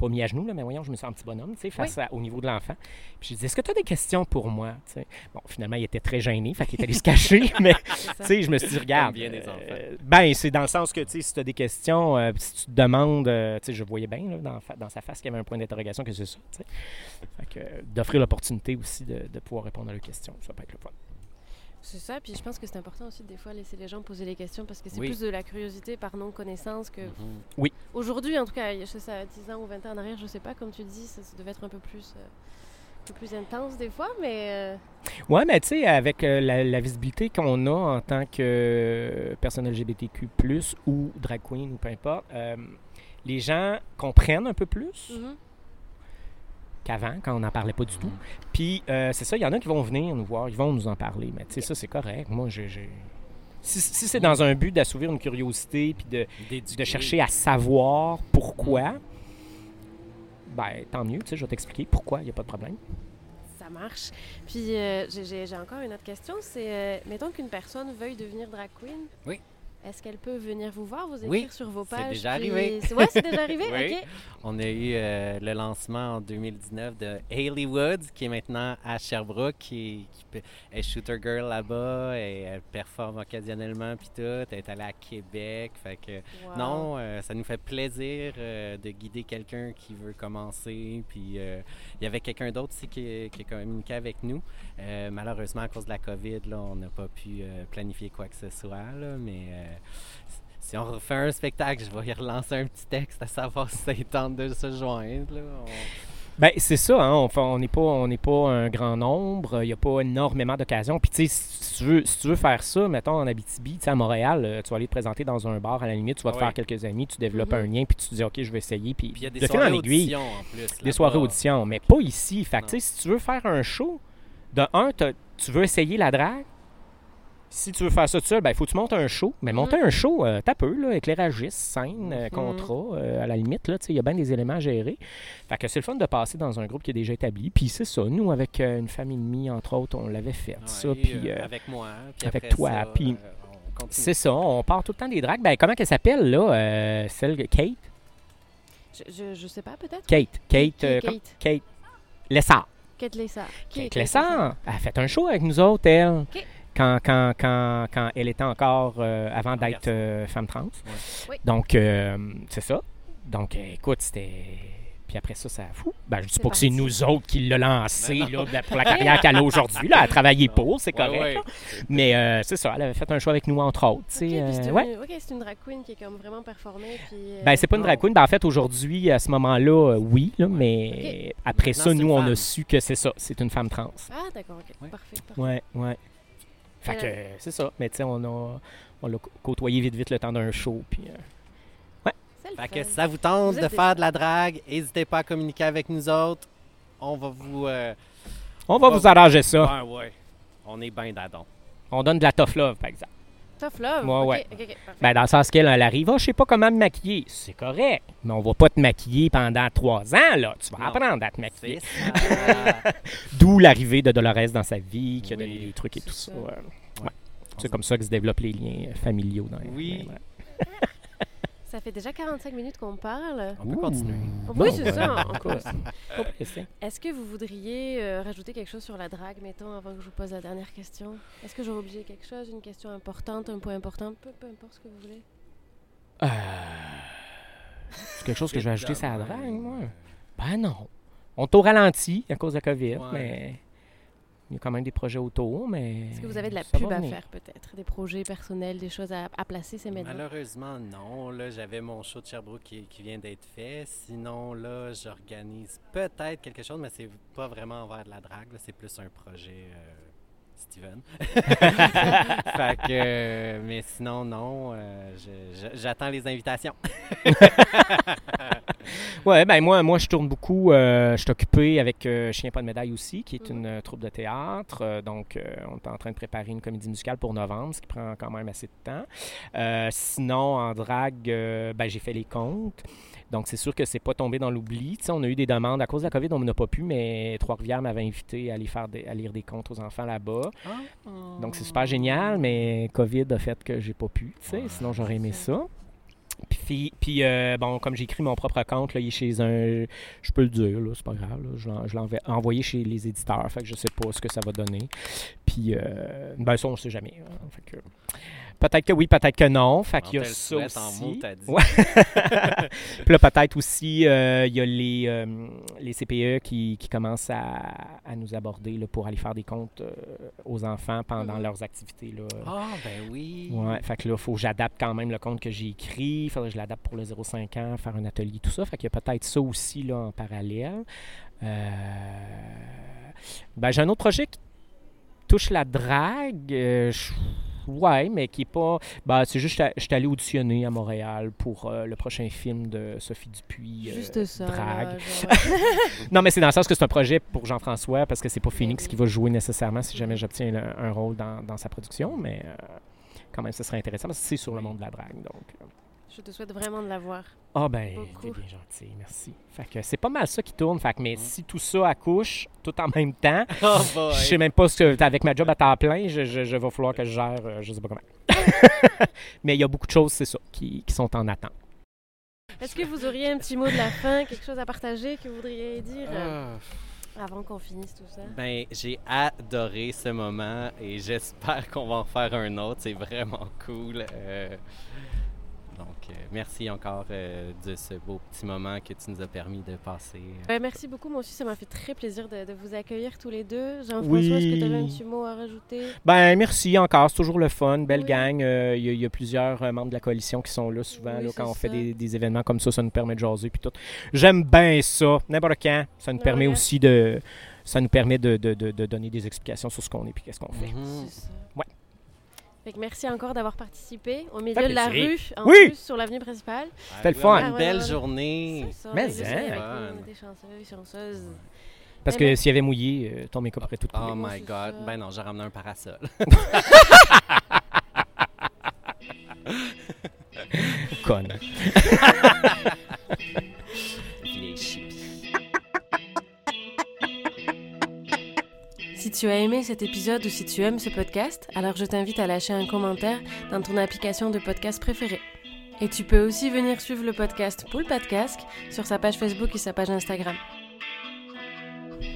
Pas mis à genoux, là, mais voyons, je me sens un petit bonhomme, tu sais, face à- au niveau de l'enfant. Puis je lui dis, est-ce que tu as des questions pour moi? Tu sais? Bon, finalement, il était très gêné, fait qu'il est allé se cacher, mais tu sais, je me suis dit, regarde. bien des euh, ben, c'est dans le sens que, tu sais, si tu as des questions, euh, si tu te demandes, euh, tu sais, je voyais bien là, dans, dans sa face qu'il y avait un point d'interrogation que c'est ça, tu sais. Fait que, d'offrir l'opportunité aussi de, de pouvoir répondre à leurs questions, ça peut être le fun. C'est ça, puis je pense que c'est important aussi de des fois laisser les gens poser les questions parce que c'est Oui. plus de la curiosité par non-connaissance que... Mhm. Aujourd'hui, en tout cas, je sais ça, 10 ans ou 20 ans en arrière, je sais pas, comme tu dis, ça, ça devait être un peu plus... euh, peu plus intense des fois, mais. euh, Ouais, mais tu sais, avec euh, la, la visibilité qu'on a en tant que euh, personne LGBTQ, ou drag queen, ou peu importe, les gens comprennent un peu plus mhm. Qu'avant, quand on n'en parlait pas du tout. Puis, euh, c'est ça, il y en a qui vont venir nous voir, ils vont nous en parler, mais tu sais, ça, c'est correct. Moi, j'ai. Si, si c'est dans un but d'assouvir une curiosité, puis de, de chercher à savoir pourquoi, ben, tant mieux, tu sais, je vais t'expliquer pourquoi, il n'y a pas de problème. Ça marche. Puis euh, j'ai encore une autre question. C'est, euh, mettons qu'une personne veuille devenir drag queen. Oui. Est-ce qu'elle peut venir vous voir, vous écrire Oui, sur vos c'est pages? déjà puis- arrivé. C'est- Ouais, c'est déjà arrivé? Oui. OK. On a eu euh, le lancement en 2019 de Hayley Woods, qui est maintenant à Sherbrooke, qui, est shooter girl là-bas, et elle performe occasionnellement, puis tout. Elle est allée à Québec, fait que Wow. non, euh, ça nous fait plaisir euh, de guider quelqu'un qui veut commencer. Puis il y avait quelqu'un d'autre aussi qui, qui a communiqué avec nous. Malheureusement, à cause de la COVID, là, on n'a pas pu planifier quoi que ce soit, là, mais si on refait un spectacle, je vais y relancer un petit texte à savoir si ça tente de se joindre. là. On- Ben, c'est ça, hein, on n'est pas, on n'est pas un grand nombre, il n'y a pas énormément d'occasions. Puis, tu sais, si tu veux, si tu veux faire ça, mettons en Abitibi, tu sais, à Montréal, euh, tu vas aller te présenter dans un bar, à la limite, tu vas te faire quelques amis, tu développes Mhm. un lien, puis tu te dis, OK, je vais essayer. Puis, Puis il y a des de fil en soirées aiguille, auditions en plus. des soirées auditions, mais pas ici. Fait que, si tu veux faire un show, de un, tu veux essayer la drague. Si tu veux faire ça tout seul, ben, il faut que tu montes un show. Mais monter un show, euh, t'as peu, là, éclairagiste, scène, euh, Mhm. contrat, euh, à la limite, là, tu sais, il y a bien des éléments à gérer. Fait que c'est le fun de passer dans un groupe qui est déjà établi. Puis c'est ça, nous, avec euh, une famille et demie, entre autres, on l'avait fait, Ouais, ça. Puis avec moi. puis avec après toi, ça, puis euh, on continue. c'est ça, on part tout le temps des dragues. Ben, comment qu'elle s'appelle, là, euh, celle, Kate? Je, je, je sais pas, peut-être? Kate, Kate, euh, comme- Kate. Kate Lessard. Kate Lessard. Kate Kate Lessard, elle a fait un show avec nous autres, elle. OK. Quand, quand, quand, quand elle était encore, euh, avant En d'être euh, femme trans. Oui. Donc, euh, c'est ça. Donc, écoute, c'était... Puis après ça, ça fou. Ben, je dis C'est pas que c'est nous autres qui l'a lancé là, pour la carrière qu'elle a aujourd'hui. Là, elle a travaillé pour, c'est correct. ouais. Mais euh, c'est ça, elle avait fait un show avec nous, entre autres. euh, c'est ouais. une, ok, c'est une drag queen qui est comme vraiment performée. Puis, euh, Ben, c'est pas une drag queen. Ben, en fait, aujourd'hui, à ce moment-là, euh, oui, là, mais après Maintenant, ça, nous, on a su que c'est ça. C'est une femme trans. Ah, d'accord. Parfait. parfait. Ouais, ouais. Fait que Euh, euh, c'est ça. Mais tu sais, on a, on l'a cô- côtoyé vite, vite le temps d'un show. Puis, euh, le Fait fun. que si ça vous tente Vous de faire de la drague, n'hésitez pas à communiquer avec nous autres. On va vous. euh, on va vous arranger ça. ouais, ouais. On est bien d'adon. On donne de la tough love, par exemple. Tough love. Ouais. Ben, dans le sens qu'elle, elle arrive, Ah, je sais pas comment me maquiller. C'est correct. Mais on va pas te maquiller pendant trois ans, là. Tu vas Non. apprendre à te maquiller. D'où l'arrivée de Dolores dans sa vie, qui a donné des trucs et tout ça. ça. ouais. C'est comme ça que se développent les liens familiaux. Dans Oui. dans- Ça fait déjà 45 minutes qu'on parle. On peut Ouh. continuer. Oui, c'est ça. Est-ce que vous voudriez euh, rajouter quelque chose sur la drague, mettons, avant que je vous pose la dernière question? Est-ce que j'aurais oublié quelque chose, une question importante, un point important? Peu, peu importe ce que vous voulez. Euh, C'est quelque chose que je vais ajouter à la drague, moi. Ben non. On est au ralenti à cause de la COVID, Ouais. mais il y a quand même des projets autour, mais... Est-ce que vous avez de la pub à faire, peut-être? Des projets personnels, des choses à, à placer, c'est maintenant. Malheureusement, non. Là, j'avais mon show de Sherbrooke qui, qui vient d'être fait. Sinon, là, j'organise peut-être quelque chose, mais c'est pas vraiment envers de la drague. là. C'est plus un projet euh, Steven. fait que, euh, mais sinon, non. euh, J'attends les invitations. Ouais, ben moi, moi je tourne beaucoup. euh, je suis occupé avec euh, Chien pas de médaille aussi, qui est Mhm. une euh, troupe de théâtre. Euh, donc, euh, on est en train de préparer une comédie musicale pour novembre, ce qui prend quand même assez de temps. Euh, sinon, en drague, euh, ben, j'ai fait les comptes. Donc, c'est sûr que c'est pas tombé dans l'oubli. Tu sais, on a eu des demandes. À cause de la COVID, on n'a pas pu, mais Trois-Rivières m'avait invité à aller faire des- à lire des contes aux enfants là-bas. Donc, c'est super génial, mais COVID a fait que j'ai pas pu. tu sais. Ouais, sinon, j'aurais aimé ça. Puis, puis euh, bon, comme j'ai écrit mon propre compte, là, il est chez un. Je peux le dire, là, c'est pas grave. là, je l'ai env- envoyé chez les éditeurs, fait que je sais pas ce que ça va donner. Puis, euh, ben, ça, on sait jamais. hein, fait que, peut-être que oui, peut-être que non. Fait qu'il y a ça aussi. En mots, t'as dit. Ouais. Puis là, peut-être aussi, euh, il y a les, euh, les CPE qui, qui commencent à, à nous aborder là, pour aller faire des comptes euh, aux enfants pendant Mhm. leurs activités. Là. Ah, ben oui. Ouais, fait que là, il faut que j'adapte quand même le compte que j'ai écrit. Il faudrait que je l'adapte pour le 0,5 ans, faire un atelier, tout ça. Fait qu'il y a peut-être ça aussi là, en parallèle. Euh, Ben, j'ai un autre projet qui touche la drague. euh, je- ouais, mais qui est pas. Ben, c'est juste, je suis allé auditionner à Montréal pour euh, le prochain film de Sophie Dupuis. euh, Juste ça. Drague. genre, Non, mais c'est dans le sens que c'est un projet pour Jean-François parce que c'est pas Phoenix qui va jouer nécessairement si jamais j'obtiens le- un rôle dans, dans sa production, mais quand même, ce serait intéressant parce que c'est sur le monde de la drague. Donc. Je te souhaite vraiment de l'avoir. ah ben, Beaucoup. t'es bien gentil, merci. Fait que c'est pas mal ça qui tourne. Fait que, mais si tout ça accouche tout en même temps, Oh je sais même pas ce que avec ma job à temps plein, je, je, je va falloir que je gère, euh, je sais pas comment. mais il y a beaucoup de choses, c'est ça, qui, qui sont en attente. Est-ce que vous auriez un petit mot de la fin, quelque chose à partager que vous voudriez dire euh, Ah. avant qu'on finisse tout ça? Ben, j'ai adoré ce moment et j'espère qu'on va en faire un autre. C'est vraiment cool. Euh, donc, euh, merci encore euh, de ce beau petit moment que tu nous as permis de passer. Ouais, merci beaucoup. Moi aussi, ça m'a fait très plaisir de, de vous accueillir tous les deux. Jean-François, Oui. est-ce que tu avais un petit mot à rajouter? Ben, merci encore. C'est toujours le fun. Belle Oui. gang. Euh, Il y, a- il y a plusieurs euh, membres de la coalition qui sont là souvent Oui, là, quand on fait des, des événements comme ça. Ça nous permet de jaser puis tout. J'aime bien ça. N'importe quand. Ça nous Ouais, permet ouais. aussi de. Ça nous permet de, de- de- de donner des explications sur ce qu'on est puis qu'est-ce qu'on fait. C'est ça. Ouais. Fait que merci encore d'avoir participé au milieu de la rue, en Oui. plus, sur l'avenue principale. C'était le fun. Une Ah, ouais, belle ouais, ouais. journée. C'est ça, Mais on est hein. avec-. On était chanceux, chanceuses. Parce Mais que s'il y avait mouillé, euh, ton make-up aurait tout coulé. Oh my c'est god. ça. Ben non, j'ai ramené un parasol. Conne. tu as aimé cet épisode ou si tu aimes ce podcast, alors je t'invite à lâcher un commentaire dans ton application de podcast préférée. Et tu peux aussi venir suivre le podcast Poule Podcast sur sa page Facebook et sa page Instagram.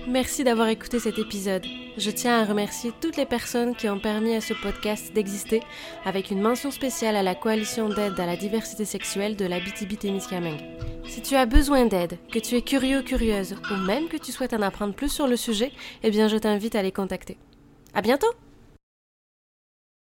Merci d'avoir écouté cet épisode. Je tiens à remercier toutes les personnes qui ont permis à ce podcast d'exister, avec une mention spéciale à la coalition d'aide à la diversité sexuelle de la BTB-Témiscamingue. Si tu as besoin d'aide, que tu es curieux ou curieuse, ou même que tu souhaites en apprendre plus sur le sujet, eh bien je t'invite à les contacter. À bientôt!